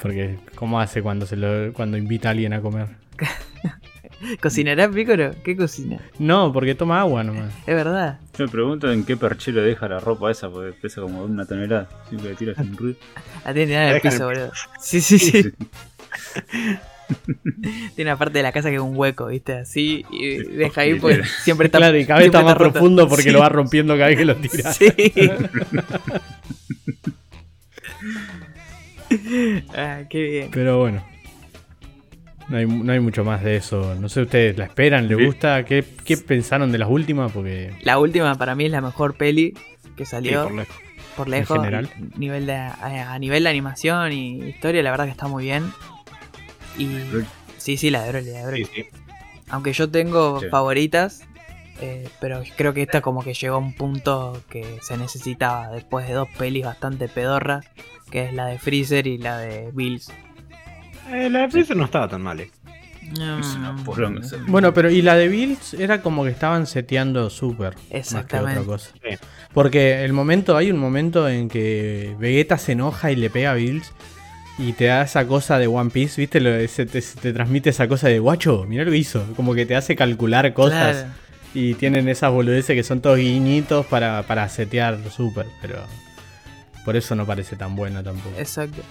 porque cómo hace cuando se lo, cuando invita a alguien a comer. ¿Cocinará Piccolo? ¿Qué cocina? No, porque toma agua nomás. Es verdad. Yo me pregunto en qué perchero deja la ropa esa, porque pesa como una tonelada. Siempre le tira sin ruido. La tiene tirada en el piso, boludo. Sí, sí, sí. Tiene una parte de la casa que es un hueco, ¿viste? Así. Y deja ahí sí. siempre está. claro, y cada vez siempre está más roto. profundo porque Sí, lo va rompiendo cada vez que lo tira. Sí. ah, qué bien. Pero bueno. No hay, no hay mucho más de eso. No sé, ¿ustedes la esperan? ¿Les Bien. gusta? ¿Qué, qué pensaron de las últimas? Porque La última para mí es la mejor peli que Sí, salió. por lejos. por lejos. En general. Nivel de, a, a nivel de animación y historia, la verdad que está muy bien. Y. Sí, sí, la de Broly, la de Broly. Sí, sí. Aunque yo tengo Sí. favoritas, eh, pero creo que esta como que llegó a un punto que se necesitaba después de dos pelis bastante pedorras, que es la de Freezer y la de Bills. Eh, la de Freezer no estaba tan mal. eh. Bueno, pero y la de Bills era como que estaban seteando super. Más que Exactamente. otra cosa. Sí. Porque el momento, hay un momento en que Vegeta se enoja y le pega a Bills. Y te da esa cosa de One Piece, ¿viste? Lo, se te, se te transmite esa cosa de guacho, mirá lo que hizo. Como que te hace calcular cosas. Claro. Y tienen esas boludeces que son todos guiñitos para, para setear super. Pero por eso no parece tan buena tampoco. Exacto.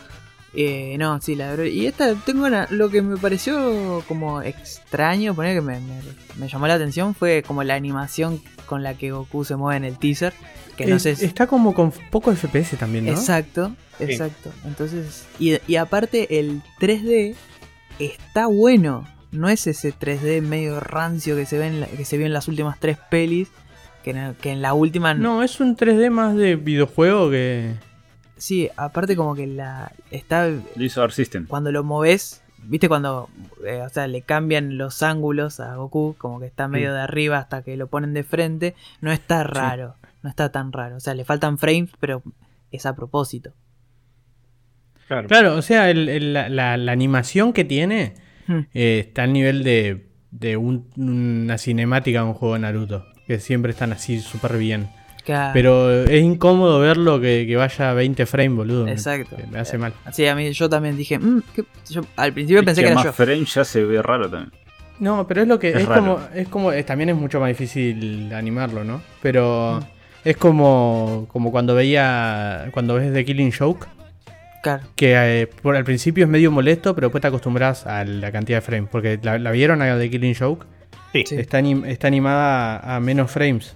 Eh, no, sí, la Broly. Y esta, tengo una, lo que me pareció como extraño, poner que me, me- me llamó la atención fue como la animación con la que Goku se mueve en el teaser. Que no Es- sé si- Está como con poco FPS también, ¿no? Exacto, exacto. Entonces, y, y aparte el 3D está bueno. No es ese 3D medio rancio que se ve en, la- que se vio en las últimas tres pelis. Que en, que en la última. No, es un 3D más de videojuego que. Sí, aparte como que la. Está. Art System. Cuando lo moves. ¿Viste cuando eh, o sea, le cambian los ángulos a Goku? Como que está medio de arriba hasta que lo ponen de frente. No está raro. No está tan raro. O sea, le faltan frames, pero es a propósito. Claro. Claro, o sea, el- el- la, la- la animación que tiene Hmm. eh, está al nivel de, de un- una cinemática de un juego de Naruto. Que siempre están así súper bien. Claro. Pero es incómodo verlo que, que vaya a 20 frames, boludo. Exacto. Me, hace mal. Sí, a mí yo también dije, "Mm, ¿qué?". Yo al principio pensé que, que era más yo. frame ya se ve raro también. No, pero es lo que. Es como. Es como es- también es mucho más difícil animarlo, ¿no? Pero. Mm. Es como. Como cuando veía. Cuando ves The Killing Joke. Claro. Que eh, por al principio es medio molesto, pero después te acostumbras a la cantidad de frames. Porque la, la vieron a The Killing Joke. Sí. Sí. Está, anim- está animada a, a menos frames.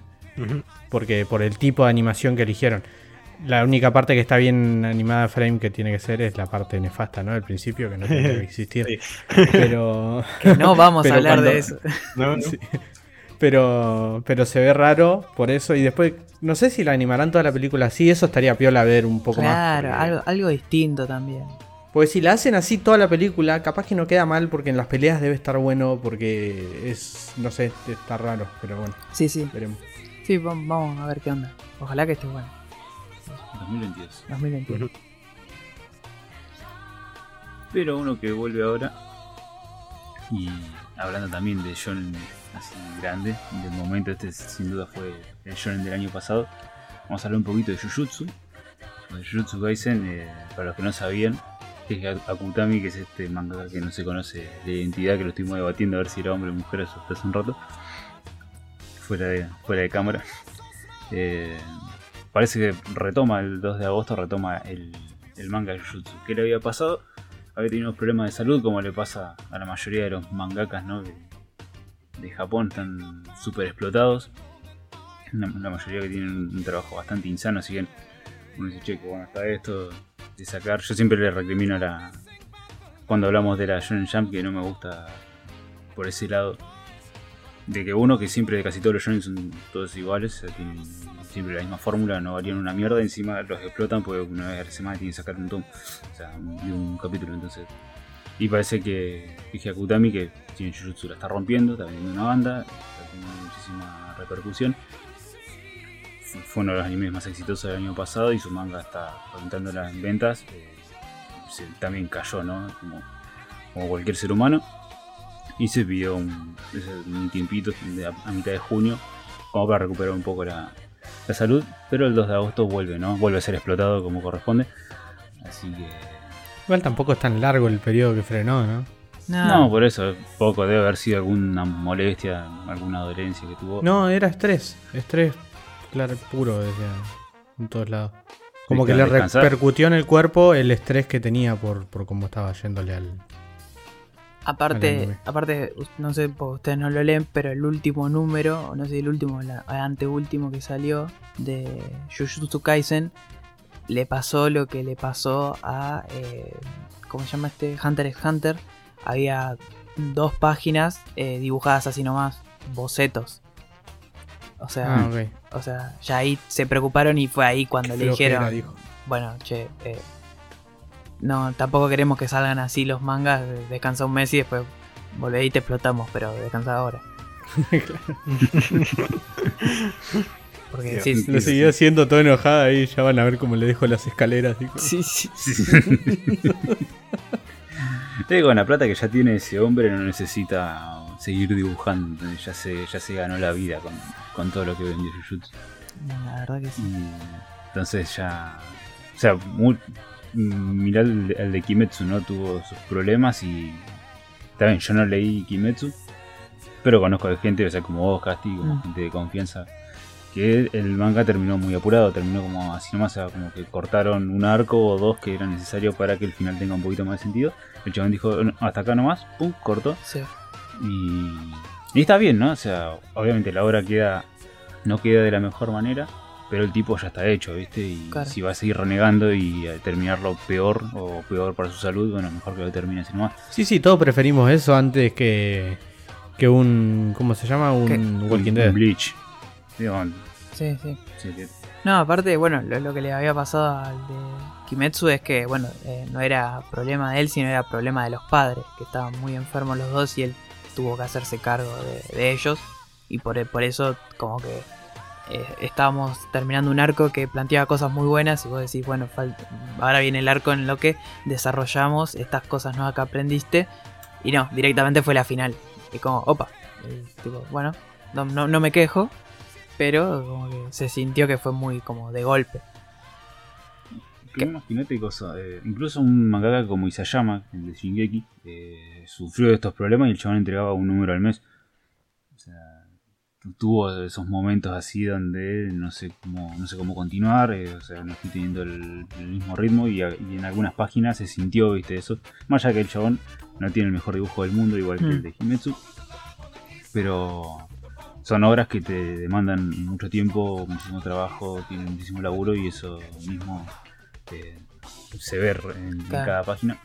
Porque por el tipo de animación que eligieron. La única parte que está bien animada a frame que tiene que ser es la parte nefasta, ¿no? Del principio, que no tiene que existir. Sí. Pero. Que no vamos Pero a hablar cuando- de eso. No, no. Sí. Pero, pero se ve raro por eso. Y después, no sé si la animarán toda la película así. Eso estaría piola ver un poco Claro, más. porque- algo, algo distinto también. Porque si la hacen así toda la película, capaz que no queda mal porque en las peleas debe estar bueno porque es, no sé, está raro, pero bueno, Sí, sí. veremos. Sí, vam- vamos a ver qué onda. Ojalá que esté bueno. 2022. 2021. Ujú. Pero uno que vuelve ahora. Y hablando también de Shonen así grande. Del momento, este sin duda fue el Shonen del año pasado. Vamos a hablar un poquito de Jujutsu. De Jujutsu Kaisen, eh, para los que no sabían. Es Akutami, que es este mangaka que no se conoce de identidad, que lo estuvimos debatiendo a ver si era hombre o mujer hace un rato. Fuera de, fuera de cámara. Eh, parece que retoma el 2 de agosto, retoma el, el manga de Jujutsu. ¿Qué le había pasado? Había tenido unos problemas de salud, como le pasa a la mayoría de los mangakas ¿no? De Japón, están súper explotados. La, mayoría que tienen un trabajo bastante insano, así que uno dice, che, bueno está esto de sacar. Yo siempre le recrimino la. cuando hablamos de la Shonen Jump que no me gusta por ese lado. De que uno, que siempre casi todos los shonen son todos iguales, sea, tienen siempre la misma fórmula, no varían una mierda, encima los explotan porque una vez a la semana tienen que sacar un tomo, o sea, un, un capítulo, entonces. Y parece que dije Akutami, que tiene Jujutsu la está rompiendo, está vendiendo una banda, está teniendo muchísima repercusión. Fue- uno de los animes más exitosos del año pasado y su manga está aumentando las ventas. eh, también cayó, ¿no? Como, cualquier ser humano. Y se pidió un, un tiempito a mitad de junio como para recuperar un poco la, la salud. Pero el 2 de agosto vuelve, ¿no? Vuelve a ser explotado como corresponde. Así que... Igual tampoco es tan largo el periodo que frenó, ¿no? No, por eso, poco debe haber sido alguna molestia, alguna dolencia que tuvo. No, era estrés. Estrés, claro, puro, decía. En todos lados. Como que le descansar. repercutió en el cuerpo el estrés que tenía por, por cómo estaba yéndole al. Aparte, aparte, no sé, porque ustedes no lo leen, pero el último número, o no sé, el último, el anteúltimo que salió de Jujutsu Kaisen, le pasó lo que le pasó a, eh, ¿cómo se llama este? Hunter x Hunter. Había dos páginas eh, dibujadas así nomás, bocetos. O sea, Ah, o sea, ya ahí se preocuparon y fue ahí cuando le dijeron, dijo. bueno, che, eh, no, tampoco queremos que salgan así los mangas, de- descansa un mes y después volvé y te explotamos, pero descansa ahora. Porque sí, sí, Lo siguió haciendo todo enojada y ya van a ver cómo le dejo las escaleras. dijo. sí, sí. Sí, con la plata que ya tiene ese hombre no necesita seguir dibujando, ya se, ya se ganó la vida con, con todo lo que vendió Jujutsu. La verdad que sí. Y entonces ya. O sea, muy, mirá el, el de Kimetsu, ¿no? Tuvo sus problemas y. Está bien, yo no leí Kimetsu, pero conozco de gente, o sea, como vos, Casti, como Mm. gente de confianza, que el manga terminó muy apurado, terminó como así nomás, o sea, como que cortaron un arco o dos que eran necesarios para que el final tenga un poquito más de sentido. El chabón dijo, "No, hasta acá nomás, pum, cortó. Sí. Y, y está bien, ¿no? O sea, obviamente la obra queda no queda de la mejor manera, pero el tipo ya está hecho, ¿viste? Y Claro. si va a seguir renegando y a terminarlo peor o peor para su salud, bueno, mejor que lo termine así nomás. Sí, sí, todos preferimos eso antes que, que un. ¿Cómo se llama? Un ¿Qué? Walking Un Dead. Bleach. Digo, Sí, sí. No, aparte, bueno, lo, lo que le había pasado al de Kimetsu es que, bueno, eh, no era problema de él, sino era problema de los padres, que estaban muy enfermos los dos y él tuvo que hacerse cargo de, de ellos. Y por, por eso, como que eh, estábamos terminando un arco que planteaba cosas muy buenas y vos decís, bueno, ahora viene el arco en lo que desarrollamos estas cosas nuevas que aprendiste. Y no, directamente fue la final. Y como, opa, y tipo, bueno, no, no, no me quejo, pero como que se sintió que fue muy como de golpe. Imagínate cosa, eh, incluso un mangaka como Isayama, el de Shingeki, eh, sufrió de estos problemas y el chabón entregaba un número al mes. O sea, tu- tuvo esos momentos así donde no sé cómo, no sé cómo continuar, eh, o sea, no estoy teniendo el, el mismo ritmo y, a- y en algunas páginas se sintió, viste, eso. Más allá que el chabón no tiene el mejor dibujo del mundo, igual que Mm. el de Himetsu, pero son obras que te demandan mucho tiempo, muchísimo trabajo, tienen muchísimo laburo y eso mismo eh, se ve en, cada página.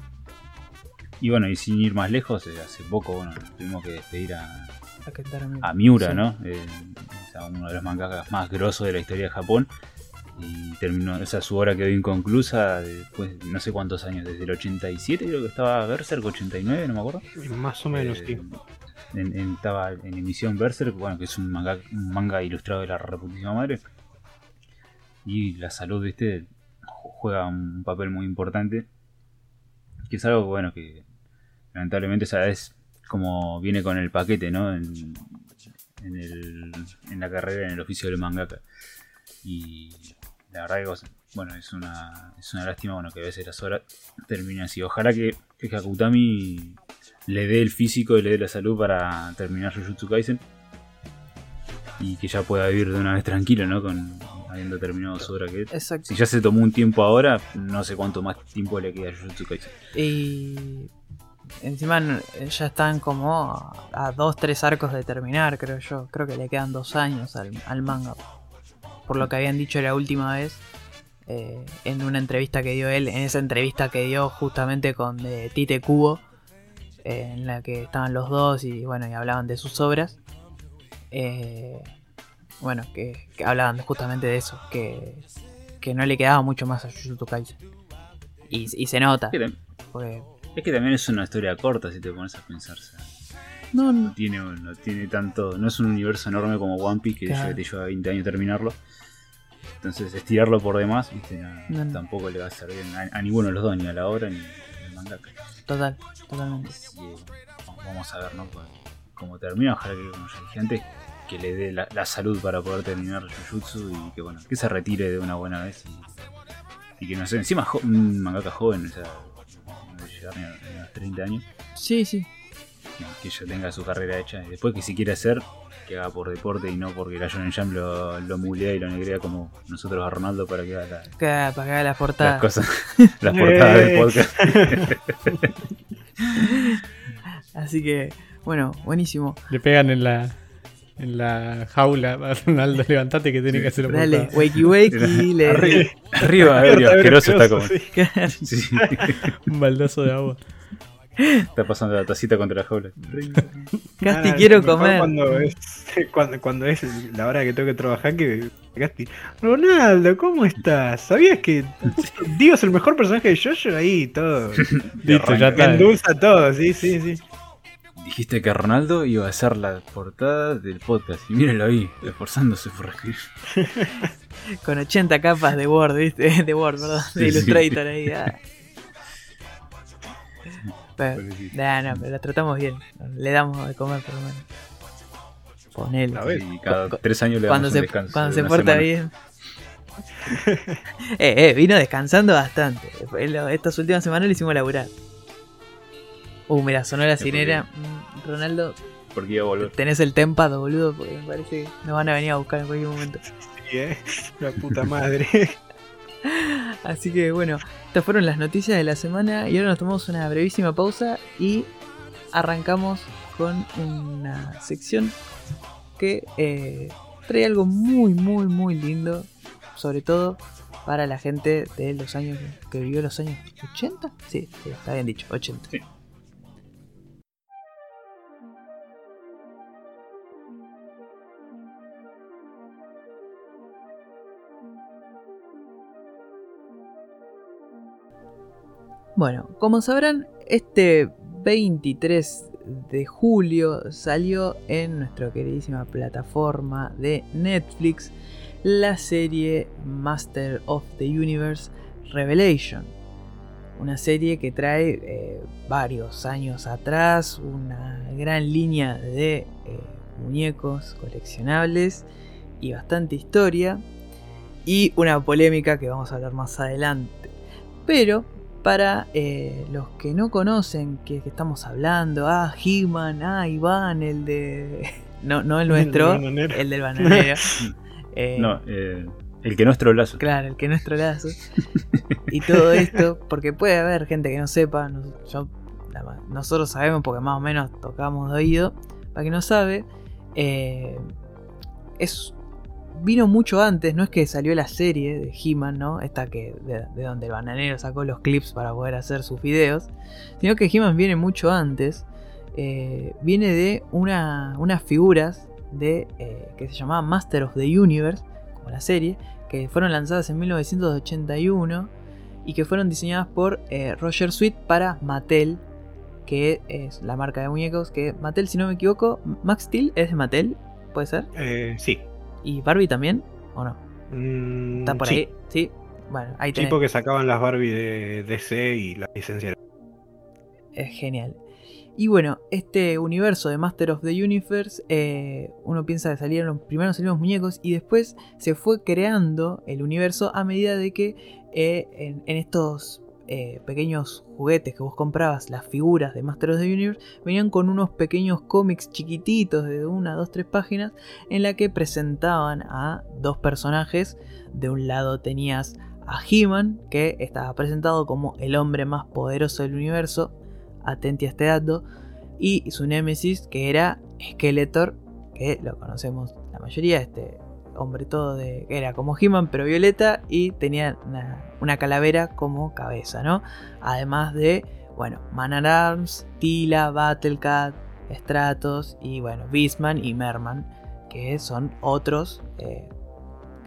Y bueno, y sin ir más lejos, eh, hace poco bueno, tuvimos que despedir a, A Miura, Sí. ¿no? Eh, o sea, uno de los mangakas más grosos de la historia de Japón. Y terminó, esa su obra quedó inconclusa después de no sé cuántos años, desde el 87 creo que estaba Berserk, 89, no me acuerdo. Más o menos, Eh, sí. En- estaba en emisión Berserk, bueno, que es un manga, un manga ilustrado de la reputísima madre. Y la salud, viste, ju- juega un papel muy importante. Que es algo bueno que lamentablemente esa es como viene con el paquete, ¿no? En, en, el- en la carrera, en el oficio del mangaka. Y la verdad que, o bueno, es una, es una lástima bueno, que a veces las horas terminen así. Ojalá que, que Hakutami le dé el físico y le dé la salud para terminar Jujutsu Kaisen. Y que ya pueda vivir de una vez tranquilo, ¿no? Con habiendo terminado su obra que. Exacto. Si ya se tomó un tiempo ahora, no sé cuánto más tiempo le queda a Jujutsu Kaisen. Y encima ya están como a, a dos, tres arcos de terminar, creo yo. Creo que le quedan dos años al, al manga. Por lo que habían dicho la última vez. eh, en una entrevista que dio él, en esa entrevista que dio justamente con eh, Tite Cubo, eh, en la que estaban los dos y bueno, y hablaban de sus obras. Eh, bueno, que, que hablaban justamente de eso, que, que no le quedaba mucho más a Jujutsu Kaisen. Y, y se nota, Es que, tam- porque es que también es una historia corta si te pones a pensar. o sea, no, no no, tiene, no tiene tanto. No es un universo enorme como One Piece que Claro. te lleva 20 años terminarlo. Entonces, estirarlo por demás, ¿viste? No- tampoco le va a bien a, a ninguno de los dos, ni a la obra ni mangaka. total, totalmente. Así que, vamos a ver, ¿no? Cómo- Cómo termina. Ojalá que, como ya dije antes, que le dé la, la salud para poder terminar Jujutsu y que, bueno, que se retire de una buena vez. Y, y que no sé, encima un mangaka joven, o sea, no debe llegar ni a, ni a los 30 años, Sí, sí, que ya tenga su carrera hecha. Y después que si quiere hacer, que haga por deporte y no porque la Shonen Jump lo, lo mulea y lo negrea como nosotros a Ronaldo para que haga la- que para que haga las las portadas. cosas, las portadas del Eh. podcast. Así que, bueno, buenísimo. Le pegan en la, en la jaula a Ronaldo, levantate que tiene que hacer la Dale, portada. wakey wakey, le... Arriba, arriba, asqueroso está como. sí. Sí, Un baldazo de agua. Está pasando la tacita contra la jaula. Casti, Ah, quiero comer. Cuando es, cuando, cuando es la hora que tengo que trabajar, que Casti, Ronaldo, ¿cómo estás? ¿Sabías que Dio es el mejor personaje de Jojo? Ahí todo. Listo, ya está. Endulza todo, sí, sí, sí. Dijiste que Ronaldo iba a ser la portada del podcast. Y mírenlo ahí, esforzándose por escribir. Con 80 capas de Word, ¿viste? De Word, perdón. De Sí, sí. Illustrator ahí. ah. Pero, nah, no, pero la tratamos bien. Le damos de comer por lo menos. Ponele. A ver. Y cada Cu- tres años le Cuando damos se, un descanso. cuando de se porta semana. bien. eh, eh, vino descansando bastante. Estas últimas semanas le hicimos laburar. Uh, mira, sonó la sirena. Mm, Ronaldo, Porque iba a volver. tenés el tempado, boludo, porque me parece que nos van a venir a buscar en cualquier momento. Sí, eh. La puta madre. Así que bueno, estas fueron las noticias de la semana y ahora nos tomamos una brevísima pausa y arrancamos con una sección que eh, trae algo muy, muy, muy lindo, sobre todo para la gente de los años que vivió los años 80. Sí, sí, está bien dicho, 80. Sí. Bueno, como sabrán, este 23 de julio salió en nuestra queridísima plataforma de Netflix la serie Master of the Universe Revelation. Una serie que trae eh, varios años atrás una gran línea de eh, muñecos coleccionables y bastante historia y una polémica que vamos a hablar más adelante. Pero para eh, los que no conocen que, que estamos hablando, ah, He-Man, ah, Iván, el de... No, no el nuestro, El bananero. el del bananero. Eh, No, eh, el que no es trolazo. Claro, el que no es trolazo. y todo esto, porque puede haber gente que no sepa, yo- la nosotros sabemos porque más o menos tocamos de oído, para que no sabe, eh, es vino mucho antes, no es que salió la serie de He-Man, ¿no? Esta que de, de donde el bananero sacó los clips para poder hacer sus videos, sino que He-Man viene mucho antes, eh, viene de una, unas figuras de eh, que se llamaban Master of the Universe, como la serie, que fueron lanzadas en 1981 y que fueron diseñadas por eh, Roger Sweet para Mattel, que es la marca de muñecos que Mattel, si no me equivoco, Max Steel es de Mattel, puede ser, sí. Y Barbie también, ¿o no? Mm, Está por sí. ahí, sí. Bueno, ahí Sí, tenés. porque sacaban las Barbie de DC y la licencia. Es genial. Y bueno, este universo de Master of the Universe, eh, uno piensa que salieron, primero salieron los muñecos y después se fue creando el universo a medida de que eh, en, en estos eh, pequeños juguetes que vos comprabas, las figuras de Master of the Universe, venían con unos pequeños cómics chiquititos de una, dos, tres páginas en la que presentaban a dos personajes. De un lado tenías a He-Man, que estaba presentado como el hombre más poderoso del universo, atenti a este dato, y su némesis, que era Skeletor, que lo conocemos la mayoría, este hombre todo de. Era como He-Man, pero violeta. Y tenía una, calavera como cabeza, ¿no? Además de, bueno, Man at Arms, Tila, Battlecat, Stratos y, bueno, Beastman y Merman. Que son otros eh,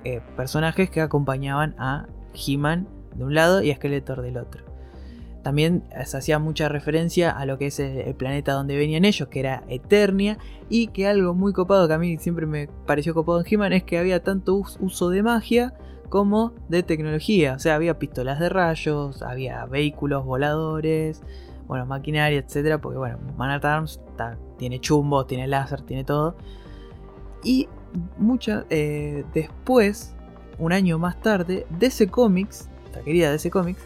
eh, personajes que acompañaban a He-Man de un lado y a Skeletor del otro. También se hacía mucha referencia a lo que es el, planeta donde venían ellos, que era Eternia, y que algo muy copado que a mí siempre me pareció copado en He-Man es que había tanto uso de magia como de tecnología. O sea, había pistolas de rayos, había vehículos voladores, bueno, maquinaria, etcétera, porque bueno, Man at Arms tiene chumbo, tiene láser, tiene todo. Y mucha, eh, después, un año más tarde, DC Comics, la querida DC Comics,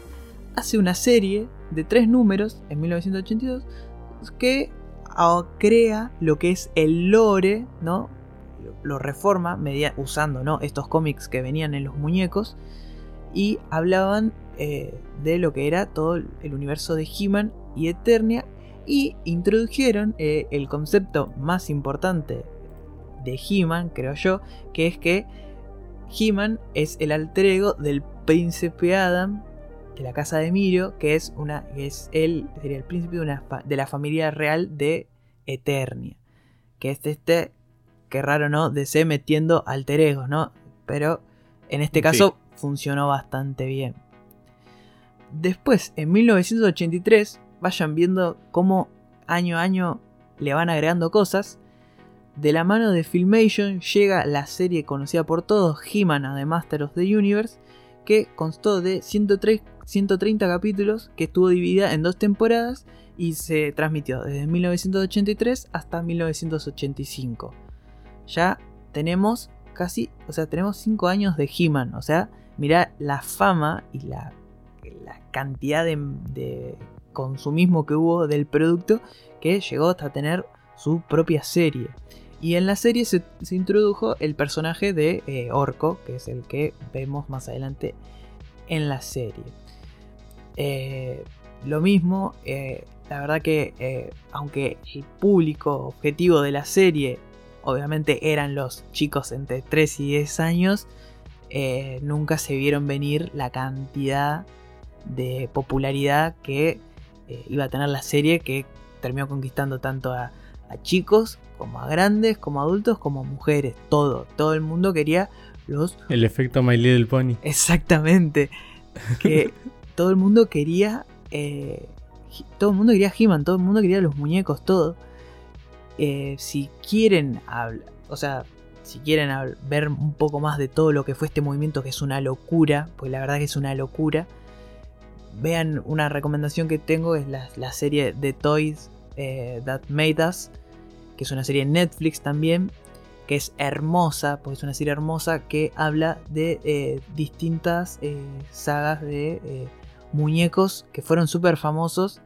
hace una serie de tres números en 1982 que ah, crea lo que es el lore, ¿no? Lo reforma usando ¿no? estos cómics que venían en los muñecos y hablaban eh, de lo que era todo el universo de He-Man y Eternia y introdujeron eh, el concepto más importante de He-Man, creo yo, que es que He-Man es el alter ego del príncipe Adam de la casa de Miro, que es una es él sería el príncipe de, una, de la familia real de Eternia, que es este que raro no DC metiendo alter ego, ¿no? Pero en este caso funcionó bastante bien. Después, en 1983, vayan viendo cómo año a año le van agregando cosas. De la mano de Filmation llega la serie conocida por todos, He-Man The Master of the Universe, que constó de 103 130 capítulos que estuvo dividida en dos temporadas y se transmitió desde 1983 hasta 1985. Ya tenemos casi, o sea, tenemos 5 años de He-Man, o sea, mira la fama y la cantidad de, consumismo que hubo del producto que llegó hasta tener su propia serie. Y en la serie se, introdujo el personaje de eh, Orco, que es el que vemos más adelante en la serie. Eh, lo mismo, eh, la verdad que aunque el público objetivo de la serie obviamente eran los chicos entre 3 y 10 años, nunca se vieron venir la cantidad de popularidad que iba a tener la serie que terminó conquistando tanto a, a, chicos como a grandes, como a adultos, como a mujeres, todo, todo el mundo quería los... El efecto My Little Pony. Exactamente. Que todo el mundo quería. Eh, todo el mundo quería He-Man, todo el mundo quería los muñecos, todo. Eh, si quieren o sea, si quieren ver un poco más de todo lo que fue este movimiento, que es una locura, pues la verdad que es una locura. Vean una recomendación que tengo, es la, serie The Toys eh, That Made Us, que es una serie en Netflix también, que es hermosa, porque es una serie hermosa que habla de distintas sagas de muñecos que fueron súper famosos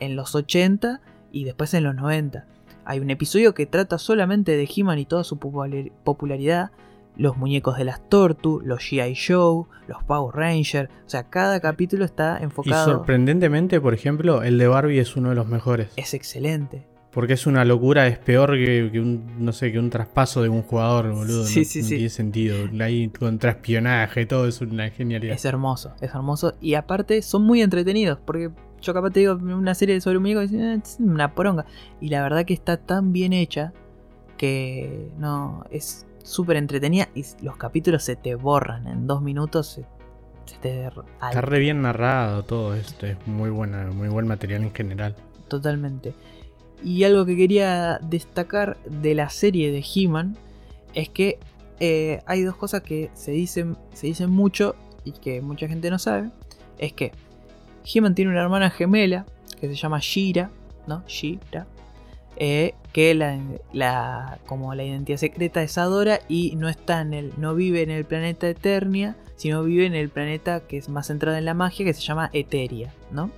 en los 80 y después en los 90. Hay un episodio que trata solamente de He-Man y toda su popularidad. Los muñecos de las Tortu, los G.I. Joe, los Power Rangers. O sea, cada capítulo está enfocado. Y sorprendentemente, por ejemplo, el de Barbie es uno de los mejores. Es excelente. Porque es una locura, es peor que, un, no sé, que un traspaso de un jugador, boludo. Sí, sí, no tiene sentido. Ahí contra espionaje, todo es una genialidad. Es hermoso, es hermoso. Y aparte son muy entretenidos. Porque yo capaz te digo una serie sobre un muñeco y eh, es una poronga. Y la verdad que está tan bien hecha que no, es súper entretenida. Y los capítulos se te borran en dos minutos. Se, te, está re bien narrado todo esto. Es muy buena, muy buen material en general. Totalmente. Y algo que quería destacar de la serie de He-Man es que eh, hay dos cosas que se dicen, se dicen mucho y que mucha gente no sabe. Es que He-Man tiene una hermana gemela que se llama Shira, ¿no? Shira. Eh, que la, como la identidad secreta es Adora y no está en el, no vive en el planeta Eternia, sino vive en el planeta que es más centrado en la magia, que se llama Eteria, ¿no?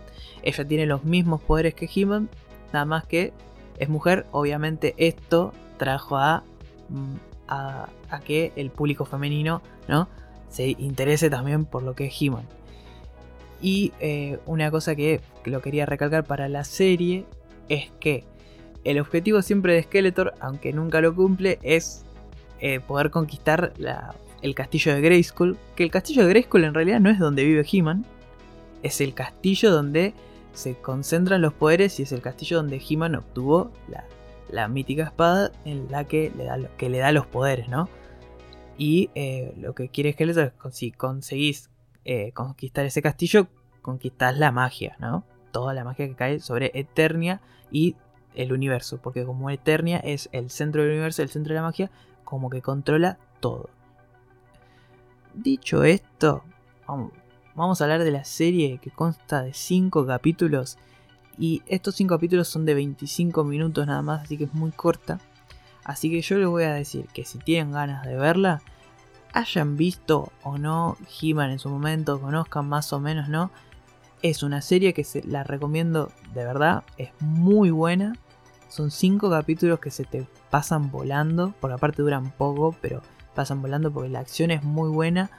Ella tiene los mismos poderes que He-Man, Nada más que es mujer, obviamente esto trajo a, mm, a, que el público femenino ¿no? se interese también por lo que es He-Man. Y eh, una cosa que lo quería recalcar para la serie es que el objetivo siempre de Skeletor, aunque nunca lo cumple, es eh, poder conquistar el castillo de Grayskull. Que el castillo de Grayskull en realidad no es donde vive He-Man, es el castillo donde se concentran los poderes y es el castillo donde He-Man obtuvo la, mítica espada en la que le da, los poderes, ¿no? Y eh, lo que quiere Skeletor es si conseguís eh, conquistar ese castillo, conquistás la magia, ¿no? Toda la magia que cae sobre Eternia y el universo. Porque como Eternia es el centro del universo, el centro de la magia, como que controla todo. Dicho esto, vamos, a hablar de la serie que consta de 5 capítulos. Y estos 5 capítulos son de 25 minutos nada más, así que es muy corta. Así que yo les voy a decir que si tienen ganas de verla, hayan visto o no He-Man en su momento, conozcan más o menos, ¿no? Es una serie que se la recomiendo de verdad, es muy buena. Son 5 capítulos que se te pasan volando, porque aparte duran poco, pero pasan volando porque la acción es muy buena.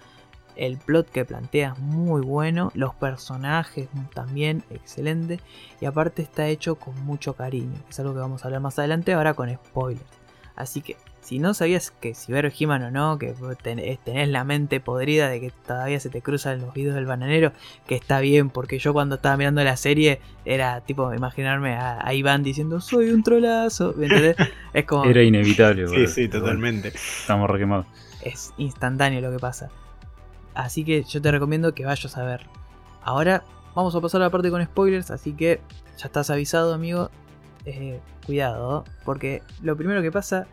El plot que plantea es muy bueno, los personajes también excelente y aparte está hecho con mucho cariño, es algo que vamos a hablar más adelante ahora con spoilers. Así que si no sabías que si ver He-Man o no, que eh, tenés la mente podrida de que todavía se te cruzan los videos del bananero, que está bien, porque yo cuando estaba mirando la serie era tipo imaginarme a, a Iván diciendo soy un trolazo, ¿me entendés? Es como Era inevitable, Sí, boludo. sí, totalmente. Estamos requemados. es instantáneo lo que pasa. Así que yo te recomiendo que vayas a ver. Ahora vamos a pasar a la parte con spoilers, así que ya estás avisado, amigo. Eh, cuidado, porque lo primero que pasa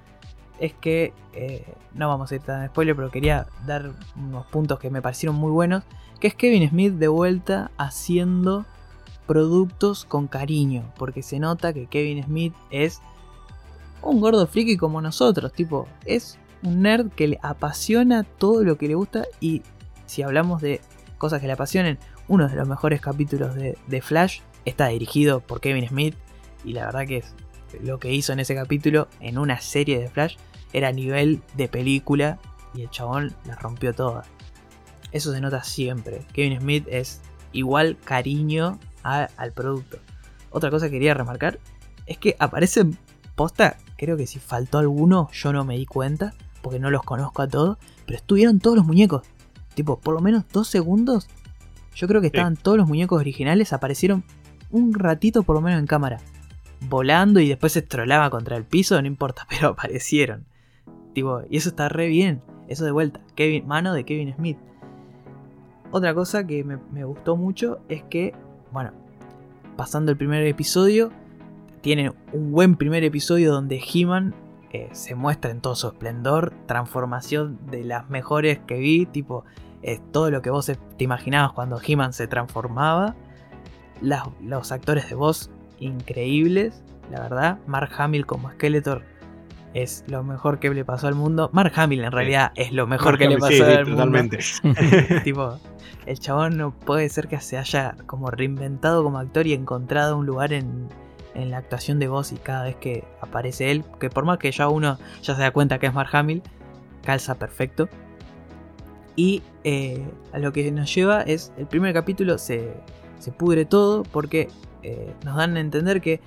es que eh, no vamos a ir tan a spoiler, pero quería dar unos puntos que me parecieron muy buenos. Que es Kevin Smith de vuelta haciendo productos con cariño, porque se nota que Kevin Smith es un gordo friki como nosotros, tipo, es un nerd que le apasiona todo lo que le gusta y si hablamos de cosas que le apasionen, uno de los mejores capítulos de, de Flash está dirigido por Kevin Smith y la verdad que es lo que hizo en ese capítulo en una serie de Flash era a nivel de película y el chabón la rompió toda. Eso se nota siempre. Kevin Smith es igual cariño a- al producto. Otra cosa que quería remarcar es que aparecen posta, creo que si faltó alguno yo no me di cuenta, porque no los conozco a todos, pero estuvieron todos los muñecos. Tipo, por lo menos dos segundos. Yo creo que estaban todos los muñecos originales, aparecieron un ratito por lo menos en cámara. Volando y después se estrolaba contra el piso, no importa, pero aparecieron. Tipo, y eso está re bien. Eso de vuelta. Kevin, mano de Kevin Smith. Otra cosa que me, me gustó mucho es que, bueno, pasando el primer episodio, tienen un buen primer episodio donde He-Man eh, se muestra en todo su esplendor, transformación de las mejores que vi, tipo eh, todo lo que vos te imaginabas cuando He-Man se transformaba, los actores de voz increíbles, la verdad, Mark Hamill como Skeletor es lo mejor que le pasó al mundo, Mark Hamill en realidad es lo mejor que le pasó Sí, al mundo. totalmente. tipo, el chabón no puede ser que se haya como reinventado como actor y encontrado un lugar en, en la actuación de voz y cada vez que aparece él, que por más que ya uno ya se da cuenta que es Mark Hamill, calza perfecto. Y eh, a lo que nos lleva es, el primer capítulo se, se pudre todo porque eh, nos dan a entender que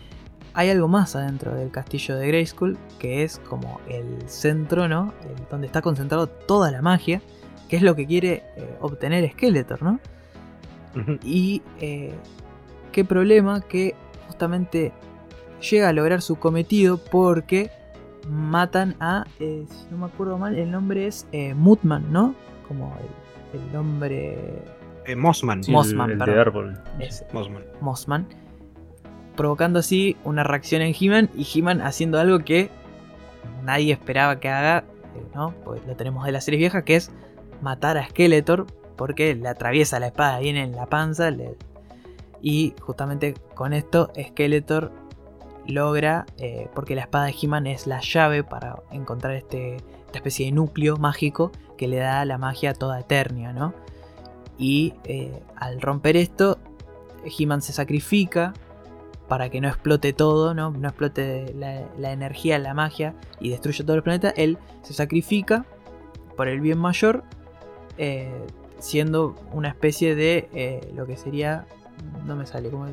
hay algo más adentro del castillo de Grayskull, que es como el centro, ¿no? El- donde está concentrado toda la magia, que es lo que quiere eh, obtener Skeletor, ¿no? Y eh, qué problema que justamente llega a lograr su cometido porque matan a, eh, si no me acuerdo mal, el nombre es eh, Mutman, ¿no? Como el, el nombre Eh, Mossman. Sí, Mossman, el, el de perdón. árbol. Mossman. Mossman, provocando así una reacción en He-Man y He-Man haciendo algo que nadie esperaba que haga, eh, ¿no? Pues lo tenemos de la serie vieja, que es matar a Skeletor porque le atraviesa la espada bien en la panza y justamente con esto Skeletor logra, eh, porque la espada de He-Man es la llave para encontrar este, esta especie de núcleo mágico que le da la magia toda Eternia, ¿no? Y eh, al romper esto, He-Man se sacrifica para que no explote todo, no, no explote la, la energía, la magia y destruya todo el planeta. Él se sacrifica por el bien mayor, eh, siendo una especie de eh, lo que sería. No me sale, como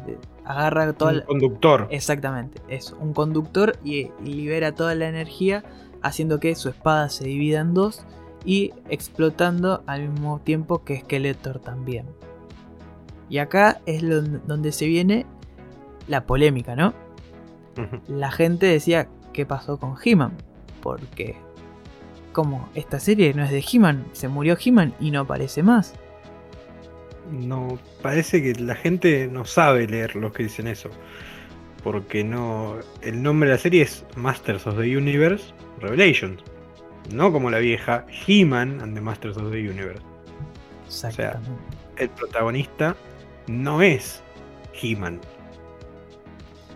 agarra toda Un la- conductor. Exactamente, es un conductor y, y libera toda la energía haciendo que su espada se divida en dos y explotando al mismo tiempo que Skeletor también. Y acá es donde se viene la polémica, ¿no? La gente decía, ¿qué pasó con He-Man? Porque, como esta serie no es de He-Man, se murió He-Man y no aparece más. No, parece que la gente no sabe leer los que dicen eso. Porque no. El nombre de la serie es Masters of the Universe Revelations. No como la vieja He-Man and the Masters of the Universe. O sea, el protagonista no es He-Man.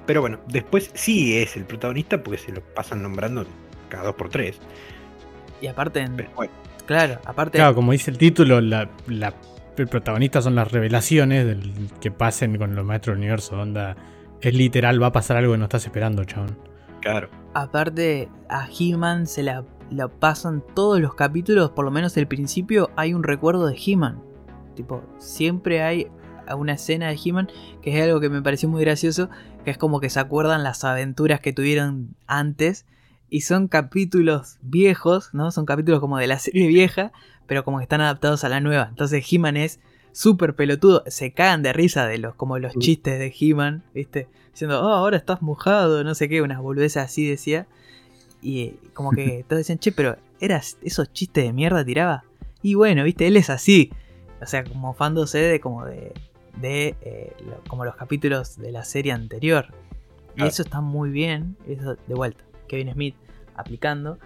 Pero bueno, después sí es el protagonista porque se lo pasan nombrando cada dos por tres. Y aparte, claro, aparte. Claro, como dice el título, la, el protagonista son las revelaciones del que pasen con los maestros del universo. Onda, es literal, va a pasar algo que no estás esperando, chabón. Claro. Aparte, a He-Man se la, la, pasan todos los capítulos, por lo menos el principio, hay un recuerdo de He-Man. Tipo, siempre hay una escena de He-Man que es algo que me pareció muy gracioso, que es como que se acuerdan las aventuras que tuvieron antes. Y son capítulos viejos, ¿no? Son capítulos como de la serie vieja, pero como que están adaptados a la nueva. Entonces He-Man es súper pelotudo. Se cagan de risa de los, como los chistes de He-Man, ¿viste? Diciendo, oh, ahora estás mojado, no sé qué, unas boludeces así decía. Y eh, como que todos decían, che, pero eras esos chistes de mierda tiraba. Y bueno, viste, él es así. O sea, como fándose de como de. De eh, como los capítulos de la serie anterior. Y eso está muy bien. Eso de vuelta. Kevin Smith aplicando.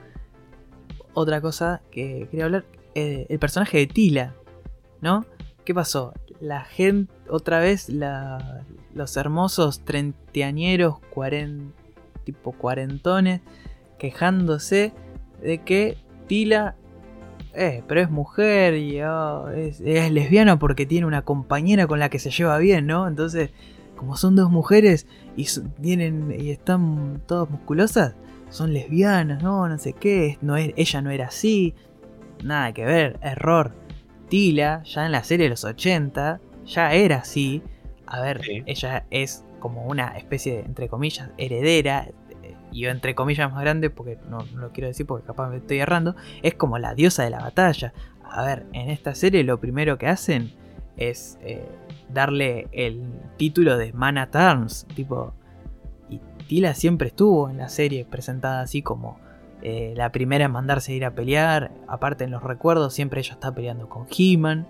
Otra cosa que quería hablar eh, el personaje de Tila, ¿no? ¿Qué pasó? La gente, otra vez, los hermosos treintañeros, tipo cuarentones, quejándose de que Tila, eh, pero es mujer y oh, es, lesbiana porque tiene una compañera con la que se lleva bien, ¿no? Entonces, como son dos mujeres y, tienen, y están todas musculosas, son lesbianas, ¿no? No sé qué, no es, ella no era así nada que ver, error. Tila, ya en la serie de los 80, ya era así. A ver, ella es como una especie de, entre comillas, heredera. Y entre comillas más grande, porque no, lo quiero decir porque capaz me estoy errando. Es como la diosa de la batalla. A ver, en esta serie lo primero que hacen es eh, darle el título de Man at Arms. Tipo, y Tila siempre estuvo en la serie presentada así como eh, la primera en mandarse a ir a pelear. Aparte en los recuerdos siempre ella está peleando con He-Man.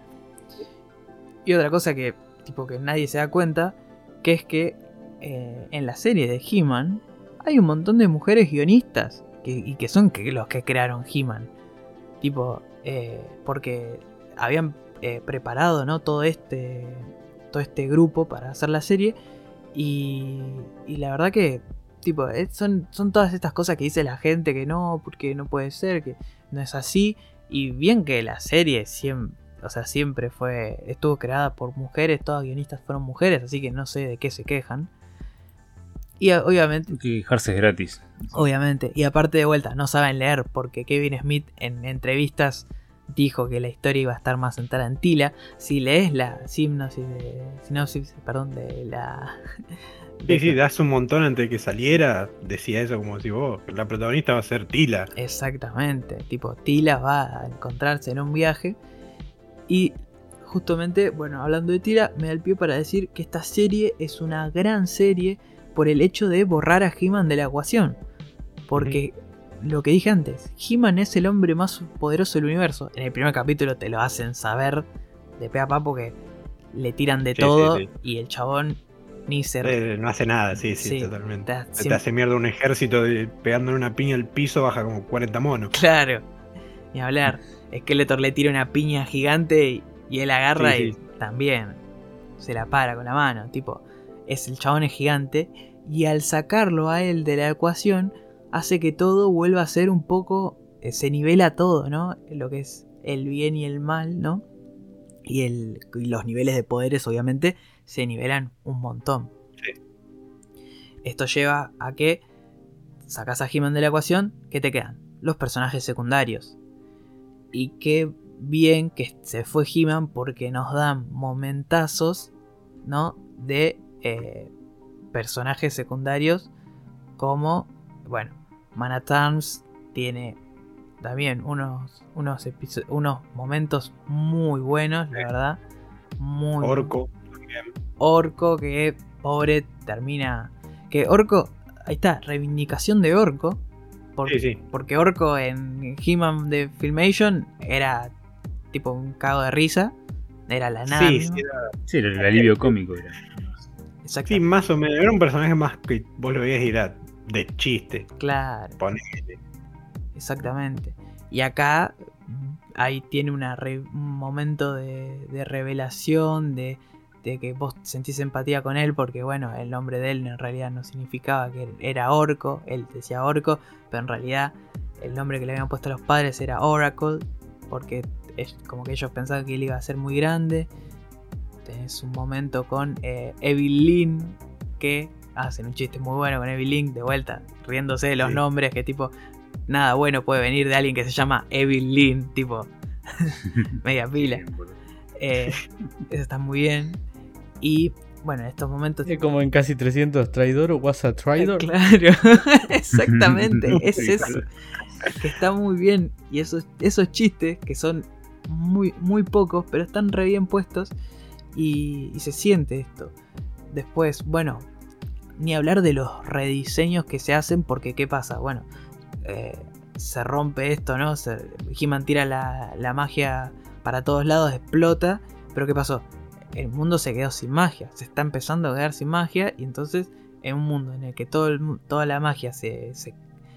Y otra cosa que, tipo, que nadie se da cuenta, que es que eh, en la serie de He-Man hay un montón de mujeres guionistas y que son los que crearon He-Man. Tipo, eh, porque habían preparado ¿no? todo, este, todo este grupo para hacer la serie. Y, y la verdad que Tipo, eh, son, son todas estas cosas que dice la gente que no, porque no puede ser, que no es así. Y bien que la serie siempre, o sea, siempre fue, estuvo creada por mujeres, todas guionistas fueron mujeres, así que no sé de qué se quejan. Y obviamente... Quejarse es gratis. Obviamente. Y aparte de vuelta, no saben leer porque Kevin Smith en entrevistas dijo que la historia iba a estar más centrada en Tila. Si lees la sinopsis de, sinopsis, perdón, de la Sí, sí, hace un montón antes de que saliera, decía eso como si vos, la protagonista va a ser Tila. Exactamente, tipo, Tila va a encontrarse en un viaje. Y justamente, bueno, hablando de Tila, me da el pie para decir que esta serie es una gran serie por el hecho de borrar a He-Man de la ecuación. Porque lo que dije antes, He-Man es el hombre más poderoso del universo. En el primer capítulo te lo hacen saber de pe a pa porque le tiran de todo y el chabón eh, no hace nada, sí, sí, totalmente. Te, te hace mierda un ejército pegándole una piña al piso, baja como 40 monos. Claro, ni hablar. Skeletor le tira una piña gigante y, él agarra y también se la para con la mano. Tipo, es el chabón es gigante y al sacarlo a él de la ecuación hace que todo vuelva a ser un poco. Eh, se nivela todo, ¿no? Lo que es el bien y el mal, ¿no? Y, el, y los niveles de poderes, obviamente, se nivelan un montón. Esto lleva a que sacas a He-Man de la ecuación, ¿qué te quedan? Los personajes secundarios. Y qué bien que se fue He-Man porque nos dan momentazos, ¿no? De eh, personajes secundarios como, bueno, Man at Arms, tiene también unos, unos, unos momentos muy buenos, la verdad. Muy Orco. Orco que pobre termina. Que Orco, ahí está, reivindicación de Orco. Porque, Sí, sí. porque Orco en He-Man de Filmation era tipo un cago de risa. Era la nada. Sí, sí, era- Sí, el, el alivio cómico era. Sí, más o menos. Era un personaje más que vos lo veías y era de chiste. Claro, Ponele. exactamente. Y acá ahí tiene una re- un momento de, de revelación, de, de que vos sentís empatía con él, porque bueno, el nombre de él en realidad no significaba que era orco, él decía orco, pero en realidad el nombre que le habían puesto los padres era Oracle, porque es como que ellos pensaban que él iba a ser muy grande. Tenés un momento con eh, Evelyn, que hacen un chiste muy bueno con Evelyn, de vuelta, riéndose de los Sí. nombres, que tipo, nada bueno puede venir de alguien que se llama Evelyn, tipo, media pila. Eh, eso está muy bien. Y bueno, en estos momentos. Es como en casi 300 traidor o was a traidor. Claro, exactamente, es eso. Que está muy bien. Y esos, esos chistes que son muy, muy pocos, pero están re bien puestos. Y, se siente esto. Después, bueno, ni hablar de los rediseños que se hacen, porque ¿qué pasa? Bueno, eh, se rompe esto, ¿no? He-Man tira la, la magia para todos lados, explota. Pero ¿qué pasó? El mundo se quedó sin magia. Se está empezando a quedar sin magia. Y entonces, en un mundo en el que todo el toda la magia se, se-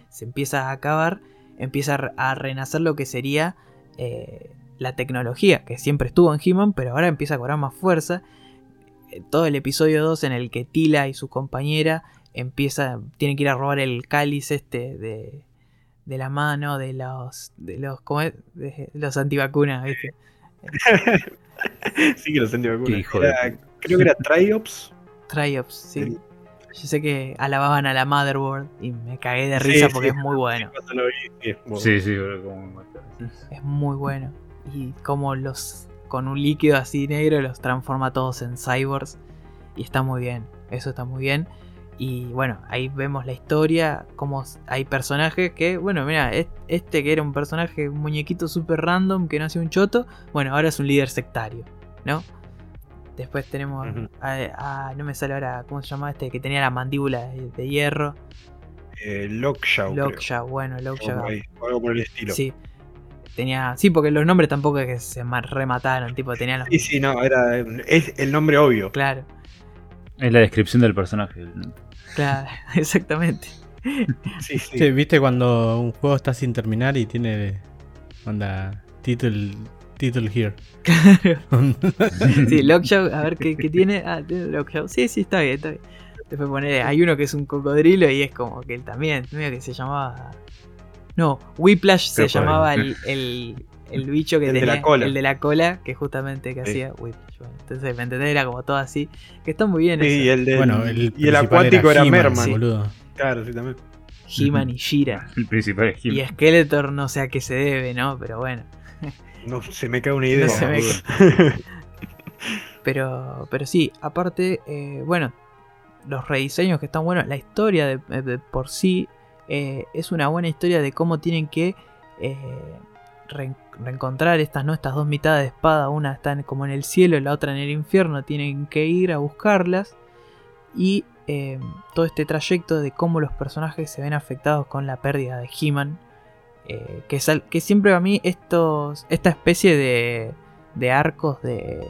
se empieza a acabar, empieza a renacer lo que sería eh, la tecnología, que siempre estuvo en He-Man, pero ahora empieza a cobrar más fuerza. Eh, Todo el episodio 2 en el que Tila y su compañera empieza, tienen que ir a robar el cáliz este de, de la mano de los de los ¿cómo es? De los antivacunas, ¿viste? sí que lo sentí vacuna. Qué hijo de Creo que era Triops. Triops, sí. Sí. Yo sé que alababan a la Motherboard y me cagué de risa sí. porque es muy bueno. Sí, Sí, como. Es muy bueno. Y como los con un líquido así negro los transforma todos en cyborgs. Y está muy bien. Eso está muy bien. Y bueno, ahí vemos la historia. Como hay personajes que, bueno, mira, es- este que era un personaje, un muñequito super random que no hacía un choto. Bueno, ahora es un líder sectario, ¿no? Después tenemos Ujú. a, a- no me sale ahora, ¿cómo se llama este? Que tenía la mandíbula de, de hierro. Eh, Lockjaw. creo. Lockjaw, bueno, o algo por el estilo. Sí. Tenía. Sí, porque los nombres tampoco es que se ma- remataron, tipo, tenían los. Sí, sí, no, era, es el nombre obvio. Claro, Es la descripción del personaje. claro, exactamente. Sí, sí. Sí, ¿Viste cuando un juego está sin terminar y tiene onda title title here? Sí, Lockjaw, a ver qué, qué tiene. Ah, tiene Lockjaw. Sí, sí, está bien, está bien. Después poner, hay uno que es un cocodrilo y es como que él también, medio que se llamaba. No, Whiplash se llamaba el, el, el bicho que El de tenía. la cola. El de la cola, que justamente que Sí. hacía Whiplash. Bueno, entonces, ¿me entendés? Era como todo así. Que está muy bien Sí, eso. y el, del- bueno, el, y el acuático era, He-Man, Merman. sí. boludo. Claro, sí, también. He-Man y Shira. El principal es Y Jim. Skeletor no sé a qué se debe, ¿no? Pero bueno. No se me cae una idea. No se me boludo. Pero, pero sí, aparte, eh, bueno, los rediseños que están buenos, la historia de, de por sí eh, es una buena historia de cómo tienen que eh, re- reencontrar estas, ¿no? estas dos mitades de espada, una está como en el cielo y la otra en el infierno, tienen que ir a buscarlas y eh, todo este trayecto de cómo los personajes se ven afectados con la pérdida de He-Man. que, que siempre a mí estos, esta especie de, de arcos de,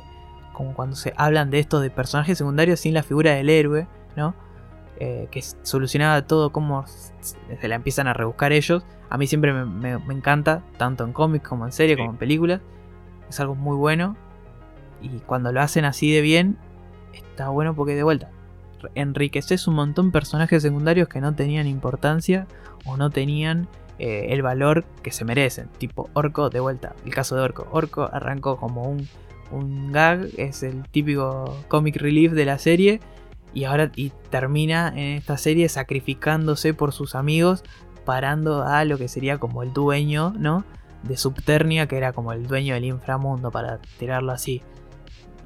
como cuando se hablan de esto de personajes secundarios sin la figura del héroe, ¿no? Eh, que solucionaba todo como se la empiezan a rebuscar ellos. A mí siempre me, me- me encanta, tanto en cómics como en series, Sí. como en películas. Es algo muy bueno. Y cuando lo hacen así de bien, está bueno porque de vuelta. Enriqueces un montón personajes secundarios que no tenían importancia o no tenían eh, el valor que se merecen. Tipo Orco, de vuelta. El caso de Orco. Orco arrancó como un un gag, es el típico comic relief de la serie. Y ahora y termina en esta serie sacrificándose por sus amigos, parando a lo que sería como el dueño, ¿no? De Subternia, que era como el dueño del inframundo, para tirarlo así.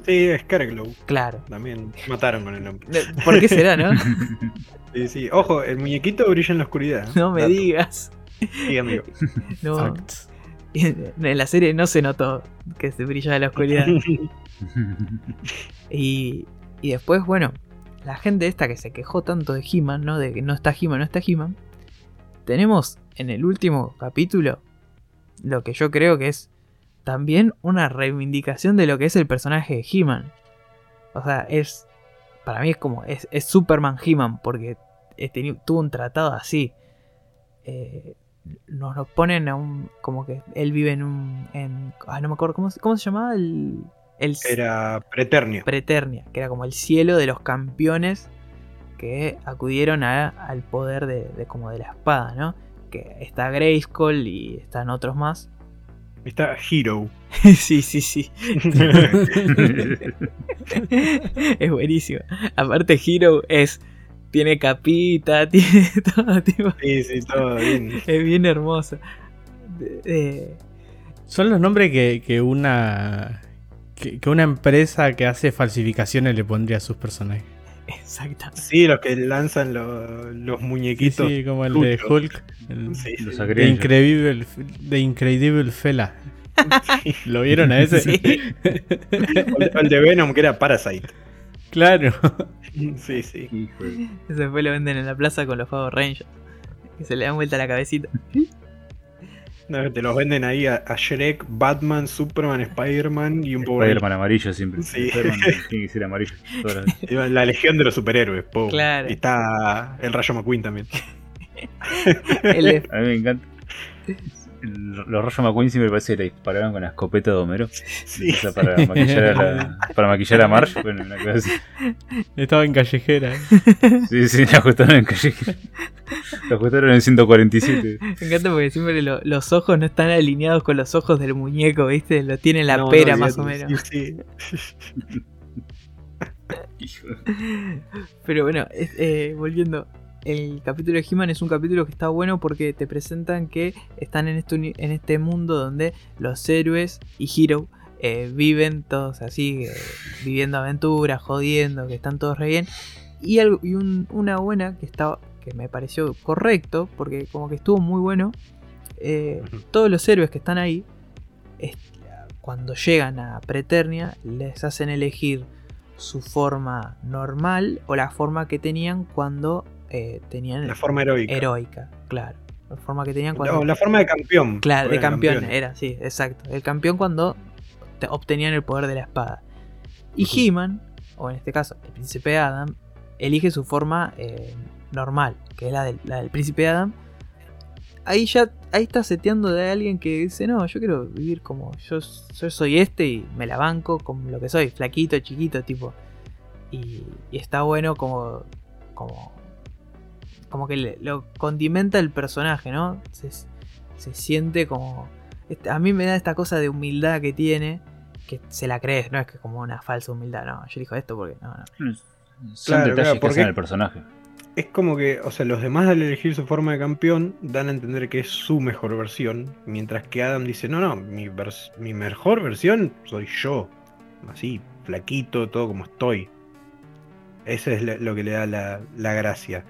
Sí, Scareglow. Claro. También mataron con el nombre. ¿Por qué será, no? Sí, sí. Ojo, el muñequito brilla en la oscuridad. ¿eh? No me Dato. digas. Sí, amigo. No, en la serie no se notó que se brillaba en la oscuridad. Y, y después, bueno, la gente esta que se quejó tanto de He-Man, ¿no? De que no está He-Man, no está He-Man. Tenemos en el último capítulo lo que yo creo que es también una reivindicación de lo que es el personaje de He-Man. O sea, es. Para mí es como. Es, es Superman He-Man, porque teni- tuvo un tratado así. Eh, nos lo ponen a un. Como que él vive en un. Ah, no me acuerdo. ¿Cómo, cómo se llamaba? El. El Era Preternio. Preternia, que era como el cielo de los campeones que acudieron a- al poder de, de como de la espada, ¿no? Que está Grayskull y están otros más. Está Hero. sí, sí, sí. es buenísimo. Aparte, Hero es. Tiene capita, tiene todo, tipo, Sí, sí, todo bien. es bien hermoso. Son los nombres que, que una. Que, que una empresa que hace falsificaciones le pondría a sus personajes. exactamente. Sí, los que lanzan lo- los Sí, muñequitos. sí, como el de. Hulk. El, Sí, sí. Los de. Incredible, de Incredible Fela. ¿Lo vieron a ese? Sí. O el- de Venom, que era Parasite. Claro. Sí, sí. Eso después lo venden en la plaza con los Power Rangers. Que se le dan vuelta la cabecita. No, te los venden ahí a, a Shrek, Batman, Superman, Spider-Man y un poco Spider-Man amarillo siempre. Sí. Tiene que ser amarillo. todas las- La legión de los superhéroes, po. Claro. Y está el Rayo McQueen también. El A mí me encanta. Los Rayo McQueen siempre parece que le disparaban con la escopeta de Homero. Sí. O sea, para maquillar a, la- para maquillar a Marge. Bueno, una cosa así. Estaba en callejera. Sí, sí, la ajustaron en calle. La ajustaron en 147. Me encanta porque siempre lo- los ojos no están alineados con los ojos del muñeco, ¿viste? Lo tiene la No, pera no, más o menos. Sí. Pero bueno, es- eh, volviendo. El capítulo de He-Man es un capítulo que está bueno porque te presentan que están en este, en este mundo donde los héroes y Hero eh, viven todos así, eh, viviendo aventuras, jodiendo, que están todos re bien. Y, algo, y un- una buena que, estaba, que me pareció correcto, porque como que estuvo muy bueno. eh, todos los héroes que están ahí, cuando llegan a Preternia, les hacen elegir su forma normal o la forma que tenían cuando eh, tenían La forma heroica. heroica, claro. La forma que tenían cuando. No, la forma de campeón. claro, de campeón, era, sí, exacto. El campeón cuando te- obtenían el poder de la espada. Y Ujú. He-Man, o en este caso el príncipe Adam, elige su forma eh, normal, que es la del, la del príncipe Adam. Ahí ya ahí está seteando de alguien que dice, no, yo quiero vivir como yo, yo soy este y me la banco como lo que soy, flaquito, chiquito, tipo. Y, y está bueno como, como, como que le- lo condimenta el personaje, ¿no? Se, se siente como... este- a mí me da esta cosa de humildad que tiene, que se la crees, no es que como una falsa humildad, no, yo elijo esto porque no, no. Son Claro, detalles claro, que porque- hacen al personaje. Es como que, o sea, los demás al elegir su forma de campeón dan a entender que es su mejor versión, mientras que Adam dice, no, no, mi, vers- mi mejor versión soy yo, así, flaquito, todo como estoy. Eso es lo que le da la, la gracia.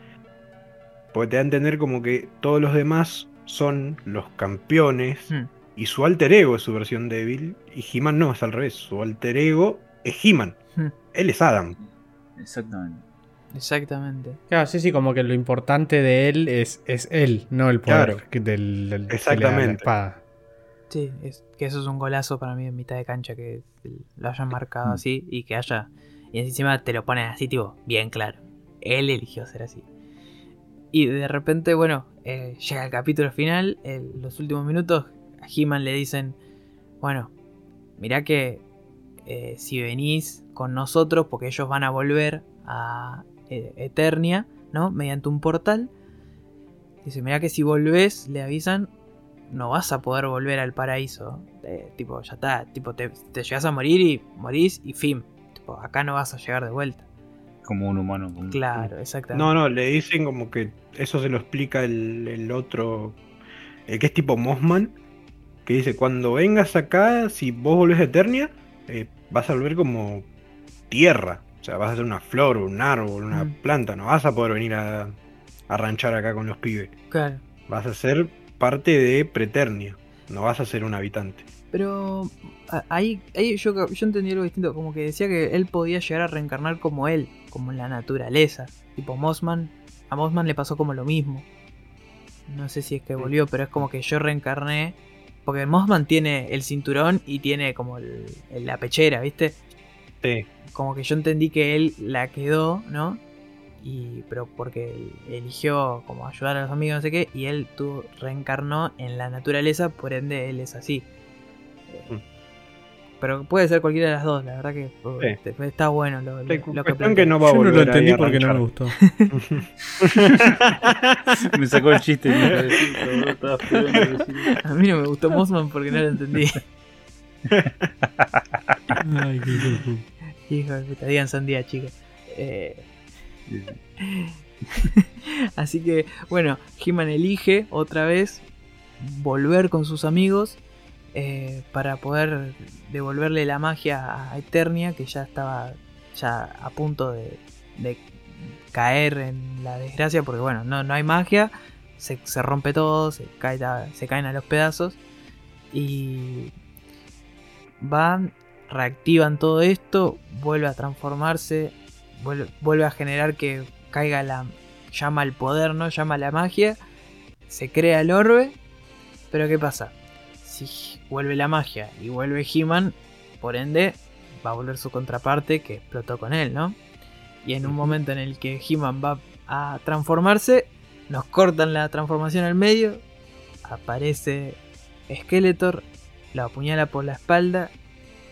Porque te da a entender como que todos los demás son los campeones Hmm. y su alter ego es su versión débil y He-Man no, es al revés, su alter ego es He-Man, Hmm. él es Adam. Exactamente. Exactamente. Claro, sí, sí, como que lo importante de él es, es él, no el poder Claro. que- del, del- que le da la Exactamente. espada. Sí, es, que eso es un golazo para mí en mitad de cancha, que lo hayan marcado Mm. así y que haya... Y encima te lo ponen así, tipo, bien claro. Él eligió ser así. Y de repente, bueno, eh, llega el capítulo final, los últimos minutos, a He-Man le dicen, bueno, mirá que eh, si venís con nosotros, porque ellos van a volver a eh, Eternia, ¿no? Mediante un portal. Dice, mirá que si volvés, le avisan, no vas a poder volver al paraíso. Tipo, ya está, tipo, te, te llegas a morir y morís y fin. Tipo, acá no vas a llegar de vuelta. Como un humano. como- Claro, exactamente. No, no, le dicen como que eso se lo explica el, el otro, el que es tipo Mossman, que dice, cuando vengas acá, si vos volvés a Eternia, eh, vas a volver como tierra. O sea, vas a ser una flor, un árbol, una Mm. planta, no vas a poder venir a, a ranchar acá con los pibes. Claro. Vas a ser parte de Preternia. No vas a ser un habitante. Pero ahí, ahí yo, yo entendí algo distinto, como que decía que él podía llegar a reencarnar como él, como en la naturaleza. Tipo Mossman, a Mossman le pasó como lo mismo. No sé si es que volvió, pero es como que yo reencarné. Porque Mossman tiene el cinturón y tiene como el- el- la pechera, ¿viste? Sí. Como que yo entendí que él la quedó, ¿no? Y, pero porque él eligió como ayudar a los amigos, no sé qué, y él tuvo, reencarnó en la naturaleza, por ende él es así. Mm. Pero puede ser cualquiera de las dos, la verdad que Sí. este- está bueno lo, lo- Sí, lo que que no va a Yo no lo entendí porque no me gustó. Me sacó el chiste. A mí no me gustó Mossman porque no lo entendí. Ay, qué hijo de puta. Hijo de puta, digan sandía, chicos. Eh, Sí, sí. Así que, bueno, He-Man elige otra vez volver con sus amigos eh, para poder devolverle la magia a Eternia, que ya estaba ya a punto de, caer en la desgracia, porque bueno, no, no hay magia, se, se rompe todo, se, cae, se caen a los pedazos y van, reactivan todo esto, vuelve a transformarse, vuelve, vuelve a generar que caiga la llama al poder, ¿no? Llama a la magia, se crea el orbe, pero ¿qué pasa? Si vuelve la magia y vuelve He-Man, por ende va a volver su contraparte que explotó con él, ¿no? Y en un momento en el que He-Man va a transformarse, nos cortan la transformación al medio, aparece Skeletor, lo apuñala por la espalda,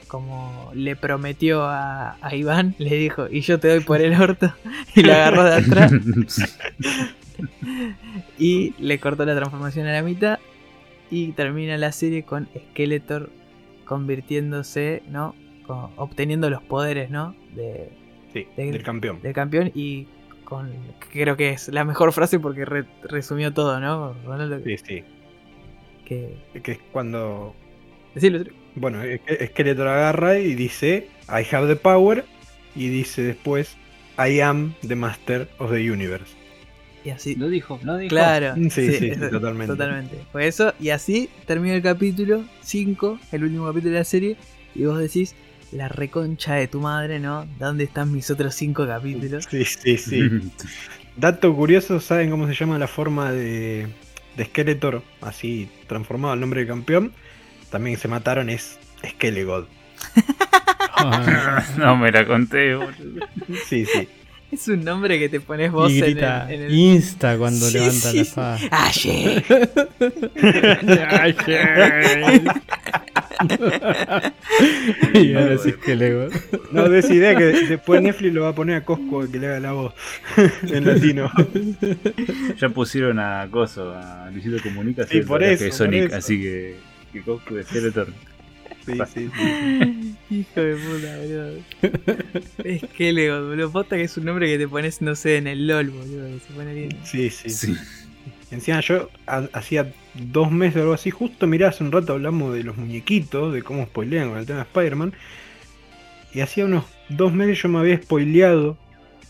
como le prometió a, a Iván, le dijo, y yo te doy por el orto, y lo agarró de atrás y le cortó la transformación a la mitad y termina la serie con Skeletor convirtiéndose, ¿no? Con- obteniendo los poderes, ¿no? De, Sí, De- del campeón. del campeón y con creo que es la mejor frase porque re- resumió todo, ¿no? Ronaldo, Sí, sí. que Que es cuando. decirlo, Bueno, Skeletor agarra y dice: I have the power. Y dice después: I am the master of the universe. Y así Lo dijo, lo dijo. Claro, Sí, sí, sí, eso- totalmente. Totalmente. Fue eso, y así termina el capítulo 5, el último capítulo de la serie, y vos decís, la reconcha de tu madre, ¿no? ¿Dónde están mis otros 5 capítulos? Sí, sí, sí. Dato curioso: ¿saben cómo se llama la forma de, de Skeletor? Así transformado al nombre del campeón. También se mataron, es Skelegod. No me la conté, boludo. Sí, sí. Es un nombre que te pones vos y en el... en el- insta cuando Sí, levanta sí, la espada. ¡Ayer! y ahora sí que le No des idea que después Netflix lo va a poner a Cosco que le haga la voz en latino. Ya pusieron a Coso, a Luisito Comunica, el por eso, por Sonic, eso. así que. Que Cosco de Skeletor. Sí, sí, sí. Hijo de puta, boludo. Es que Lego, boludo. Posta que es un nombre que te pones, no sé, en el LOL, boludo. Que se pone bien. Sí, sí. Sí. Encima yo ha- hacía dos meses o algo así, justo mirá, hace un rato hablamos de los muñequitos, de cómo spoilean con el tema de Spider-Man. Y hacía unos dos meses yo me había spoileado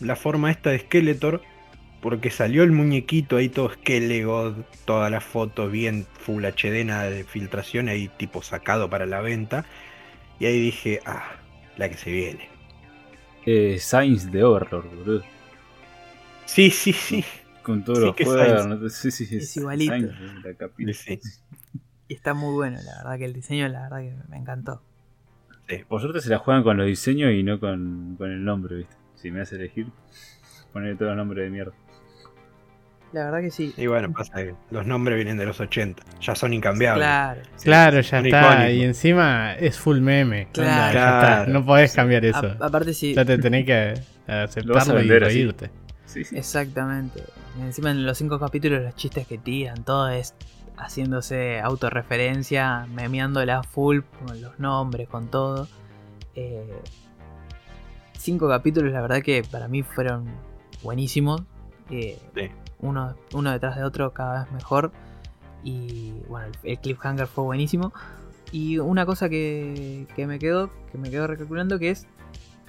la forma esta de Skeletor, porque salió el muñequito ahí todo Skelegod, todas las fotos bien Full HD, nada de filtración ahí tipo sacado para la venta. Y ahí dije, ah, la que se viene. Eh, Signs de Overlord, boludo. Sí, sí, sí. Con todos Sí, los cuernos. Sí, sí, sí. Es igualito. Sí. Y está muy bueno, la verdad que el diseño, la verdad que me encantó. Por suerte se la juegan con los diseños y no con, con el nombre, ¿viste? Si me hace elegir, ponerle todo el nombre de mierda. La verdad que sí. Y bueno, pasa que los nombres vienen de los 80, ya son incambiables. Claro. Claro, ya Son está. icónicos. Y encima es full meme. Claro. Onda, ya está. No podés cambiar eso. A- aparte sí. Ya te tenés que aceptarlo y vender reírte. Sí, sí. Exactamente. Y encima en los cinco capítulos los chistes que tiran, todo es haciéndose autorreferencia, memeándola full con los nombres, con todo. Eh, cinco capítulos, la verdad que para mí fueron buenísimos. Eh, Sí. Uno, detrás de otro cada vez mejor. Y bueno, el, el cliffhanger fue buenísimo. Y una cosa que, que me quedó, que me quedó recalculando, que es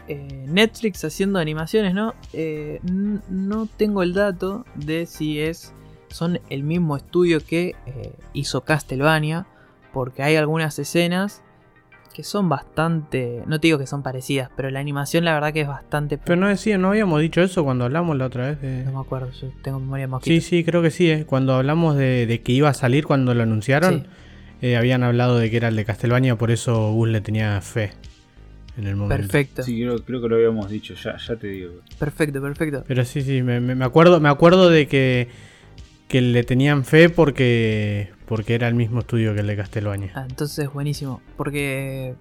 eh, Netflix haciendo animaciones, ¿no? Eh, no tengo el dato de si es son el mismo estudio que eh, hizo Castlevania, porque hay algunas escenas que son bastante, no te digo que son parecidas, pero la animación la verdad que es bastante... Pero no decía, no habíamos dicho eso cuando hablamos la otra vez de... No me acuerdo, yo tengo memoria más Sí, sí, creo que sí, eh. cuando hablamos de, de que iba a salir cuando lo anunciaron, Sí. eh, habían hablado de que era el de Castlevania, por eso Gus le tenía fe en el momento. Perfecto, Sí, creo, creo que lo habíamos dicho, ya, ya te digo. perfecto, perfecto. Pero sí, sí, me, me- me acuerdo, me acuerdo de que, que le tenían fe porque, porque era el mismo estudio que el de Castlevania. Ah, entonces buenísimo, porque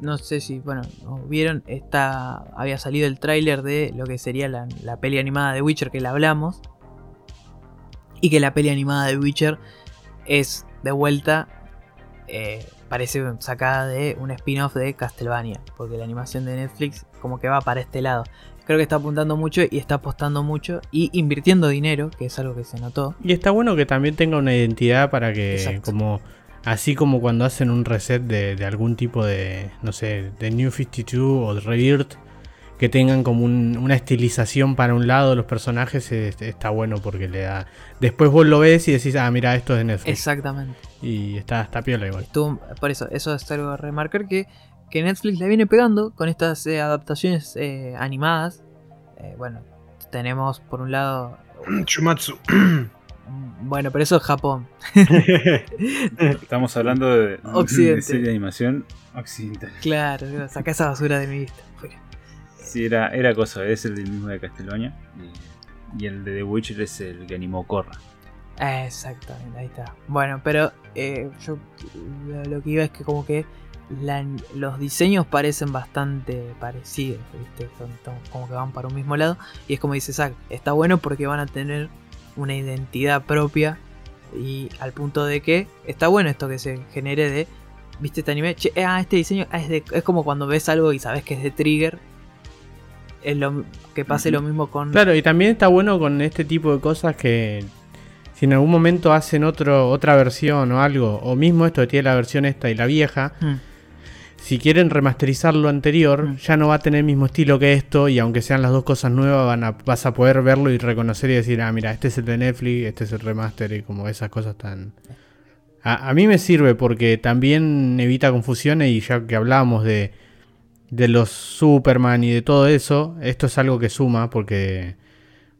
no sé si, bueno, ¿no vieron, esta, había salido el tráiler de lo que sería la, la peli animada de Witcher que la hablamos. Y que la peli animada de Witcher es de vuelta, eh, parece sacada de un spin-off de Castlevania, porque la animación de Netflix como que va para este lado. Creo que está apuntando mucho y está apostando mucho y invirtiendo dinero, que es algo que se notó. Y está bueno que también tenga una identidad para que, Exacto. como así como cuando hacen un reset de, de algún tipo de, no sé, de New 52 o de Rebirth, que tengan como un- una estilización para un lado de los personajes, es- está bueno porque le da... Después vos lo ves y decís, ah, mira, esto es de Netflix. Exactamente. Y está, está piola igual. Estuvo- por eso, eso es algo a remarcar que, que Netflix le viene pegando con estas eh, adaptaciones eh, animadas. Eh, bueno, tenemos por un lado. Chumatsu. Bueno, pero eso es Japón. Estamos hablando de, Occidente. de serie de animación occidental. Claro, saca esa basura de mi vista. fuera. Sí, era, era cosa, es el del mismo de Castlevania. Y, el de The Witcher es el que animó Korra. Exactamente, ahí está. Bueno, pero eh, yo lo, lo que iba es que como que la- los diseños parecen bastante parecidos, ¿viste? Son, son como que van para un mismo lado. Y es como dice Zack, está bueno porque van a tener una identidad propia. Y al punto de que está bueno esto que se genere de, ¿viste este anime? Che, ah, este diseño ah, es, de- es como cuando ves algo y sabes que es de Trigger. Es lo, que pase lo mismo con... Claro, y también está bueno con este tipo de cosas que si en algún momento hacen otro, otra versión o algo, o mismo esto que tiene la versión esta y la vieja, Hmm. Si quieren remasterizar lo anterior, Mm. ya no va a tener el mismo estilo que esto, y aunque sean las dos cosas nuevas, van a, vas a poder verlo y reconocer y decir, ah, mira, este es el de Netflix, este es el remaster, y como esas cosas tan... A, a mí me sirve porque también evita confusiones y ya que hablábamos de, de los Superman y de todo eso, esto es algo que suma porque,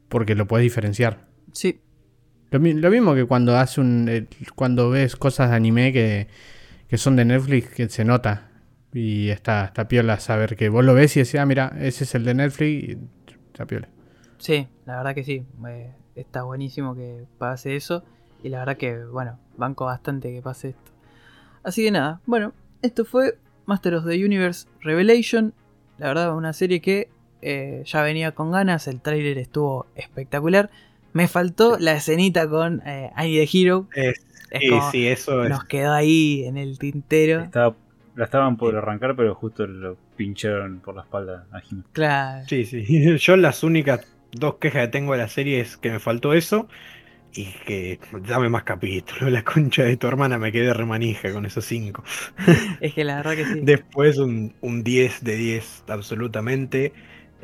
porque lo puedes diferenciar. Sí, lo mismo que cuando hace un eh, cuando ves cosas de anime que, que son de Netflix que se nota y está, está piola saber que vos lo ves y decís, ah, mira, ese es el de Netflix y está piola. Sí, la verdad que sí. eh, está buenísimo que pase eso. Y la verdad que, bueno, banco bastante que pase esto. Así que nada, bueno, esto fue Master of the Universe Revelation. La verdad, una serie que eh, ya venía con ganas. El tráiler estuvo espectacular. Me faltó la escenita con eh, I Need a Hero. Es- Es sí, como- sí, eso es. nos quedó ahí en el tintero. Estaba, la estaban por arrancar, pero justo lo pincharon por la espalda a Jimmy. Claro. Sí, sí. Yo las únicas dos quejas que tengo de la serie es que me faltó eso y que dame más capítulos. La concha de tu hermana me quedé remanija con esos cinco. Es que la verdad que sí. Después un, un 10 de 10 absolutamente.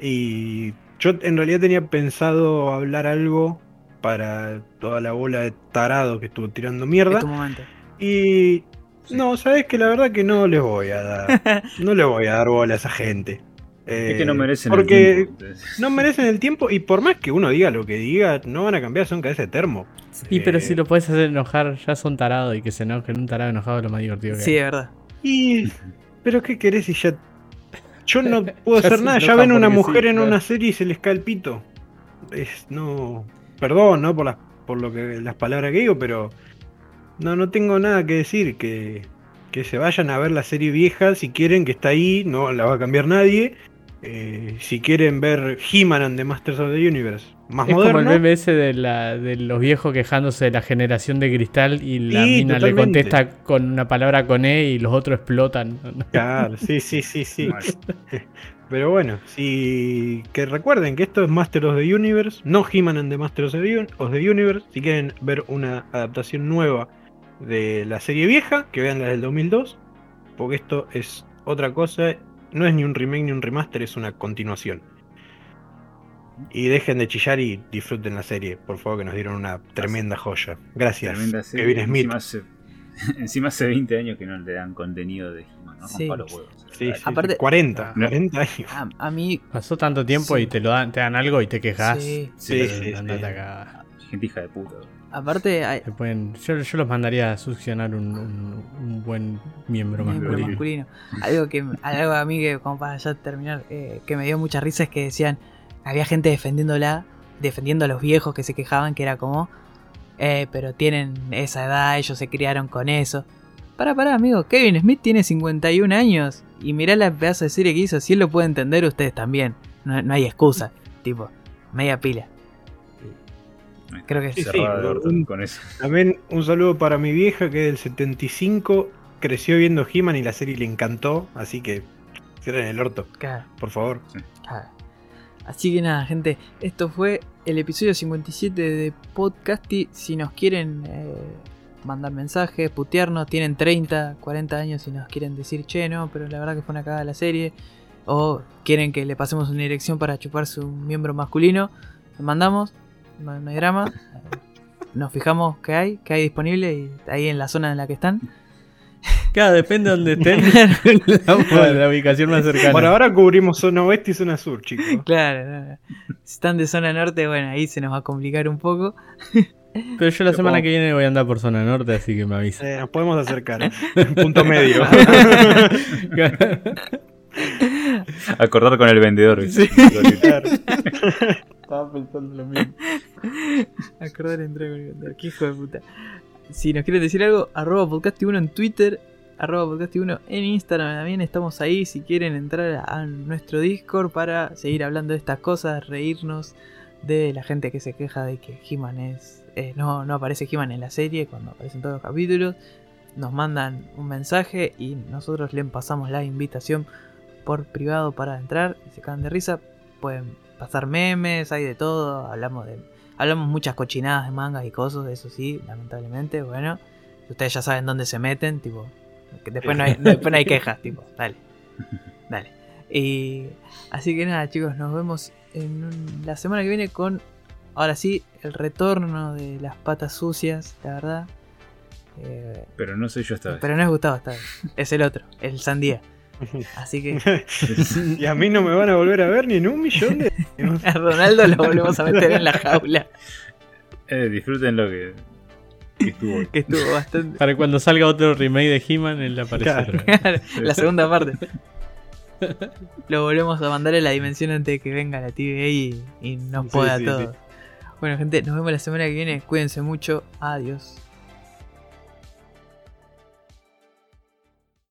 Y yo en realidad tenía pensado hablar algo para toda la bola de tarado que estuvo tirando mierda. tu momento. Y no, sabes que la verdad que no les voy a dar. No le voy a dar bola a esa gente. es que no Eh, merecen porque el tiempo. entonces. no merecen el tiempo y por más que uno diga lo que diga, no van a cambiar, son cabeza de termo. Y pero Eh, si lo puedes hacer enojar, ya son tarados y que se enojen. Un tarado enojado es lo más divertido que Sí, es verdad. Y. ¿Pero qué querés si ya.? Yo no puedo hacer nada, ya ven una sí, mujer en claro. una serie y se les cae el pito. Es. No. Perdón, ¿no? Por las, por lo que, las palabras que digo, pero. No, no tengo nada que decir. Que, que se vayan a ver la serie vieja si quieren, que está ahí, no la va a cambiar nadie. Eh, si quieren ver He-Man and the Masters of the Universe, más Es como el meme ese de, la, de los viejos quejándose de la generación de cristal y la Sí, mina le contesta con una palabra con E y los otros explotan. Claro, sí, sí, sí, sí. Pero bueno, si que recuerden que esto es Master of the Universe, no He-Man and the Master of the, Un- of the Universe. Si quieren ver una adaptación nueva de la serie vieja, que vean la del 2002, porque esto es otra cosa, no es ni un remake ni un remaster, es una continuación. Y dejen de chillar y disfruten la serie, por favor, que nos dieron una tremenda joya. Gracias, Tremenda serie. Kevin Smith. Encima hace, encima hace 20 años que no le dan contenido de He-Man, ¿no? Sí. Los huevos. Sí, sí, Aparte- sí, 40, No. 40 años. A, a mí. Pasó tanto tiempo Sí. y te lo dan, te dan algo y te quejas. Sí. Sí, sí. Gente hija de puta. Aparte, hay, pueden- yo, yo los mandaría a succionar un, un- un buen miembro miembro masculino. masculino. Algo que algo a mí que como para ya terminar eh, que me dio mucha risa es que decían había gente defendiéndola, defendiendo a los viejos que se quejaban que era como eh, pero tienen esa edad, ellos se criaron con eso. Para, para, amigo, Kevin Smith tiene 51 años y mirá la pedazo de serie que hizo, si él lo puede entender, ustedes también. No, no hay excusa, tipo, media pila. Creo que Sí, es sí. Un- con eso. También un saludo para mi vieja que es del 75, creció viendo He-Man y la serie le encantó, así que cierren el orto, Claro. por favor. Ah. Así que nada, gente, esto fue el episodio 57 de Podcasty. Si nos quieren eh, mandar mensajes, putearnos, tienen 30, 40 años y nos quieren decir, che, no, pero la verdad que fue una cagada la serie. O quieren que le pasemos una dirección para chuparse un miembro masculino, lo mandamos, no, no hay drama. Nos fijamos qué hay, qué hay disponible y ahí en la zona en la que están. Claro, depende de donde estén. damos la ubicación más cercana. Por ahora cubrimos zona oeste y zona sur, chicos. Claro, no, no. si están de zona norte, bueno, ahí se nos va a complicar un poco. Pero yo la semana que viene voy a andar por zona norte, así que me avisa. Eh, nos podemos acercar. ¿eh? Punto medio. Acordar con el vendedor. Claro. Estaba pensando lo mismo. Acordar el vendedor, qué hijo de puta. Si nos quieren decir algo, arroba podcast1 en Twitter, arroba podcast1 en Instagram también estamos ahí. Si quieren entrar a nuestro Discord para seguir hablando de estas cosas, reírnos de la gente que se queja de que He-Man es. eh, no, no aparece He-Man en la serie cuando aparecen todos los capítulos. Nos mandan un mensaje y nosotros les pasamos la invitación por privado para entrar. Y se cagan de risa. Pueden pasar memes, hay de todo. Hablamos de Hablamos muchas cochinadas de mangas y cosas, eso sí, lamentablemente, bueno. Ustedes ya saben dónde se meten, tipo. después no hay, después no hay quejas, tipo, dale. Dale. Y así que nada, chicos, nos vemos en un- la semana que viene con, ahora sí, el retorno de las patas sucias, la verdad. Eh, Pero no soy yo esta vez. pero no es Gustavo esta vez, es el otro, el Sandía. Así que y a mí no me van a volver a ver ni en un millón de a Ronaldo lo volvemos a meter en la jaula, Eh, disfruten lo que, que estuvo. que estuvo bastante. Para cuando salga otro remake de He-Man, él aparece Claro. otra vez. Claro, la segunda parte. Lo volvemos a mandar a la dimensión antes de que venga la TVA y, y nos Sí, poda sí, todo. sí. Bueno, gente, nos vemos la semana que viene. Cuídense mucho. Adiós.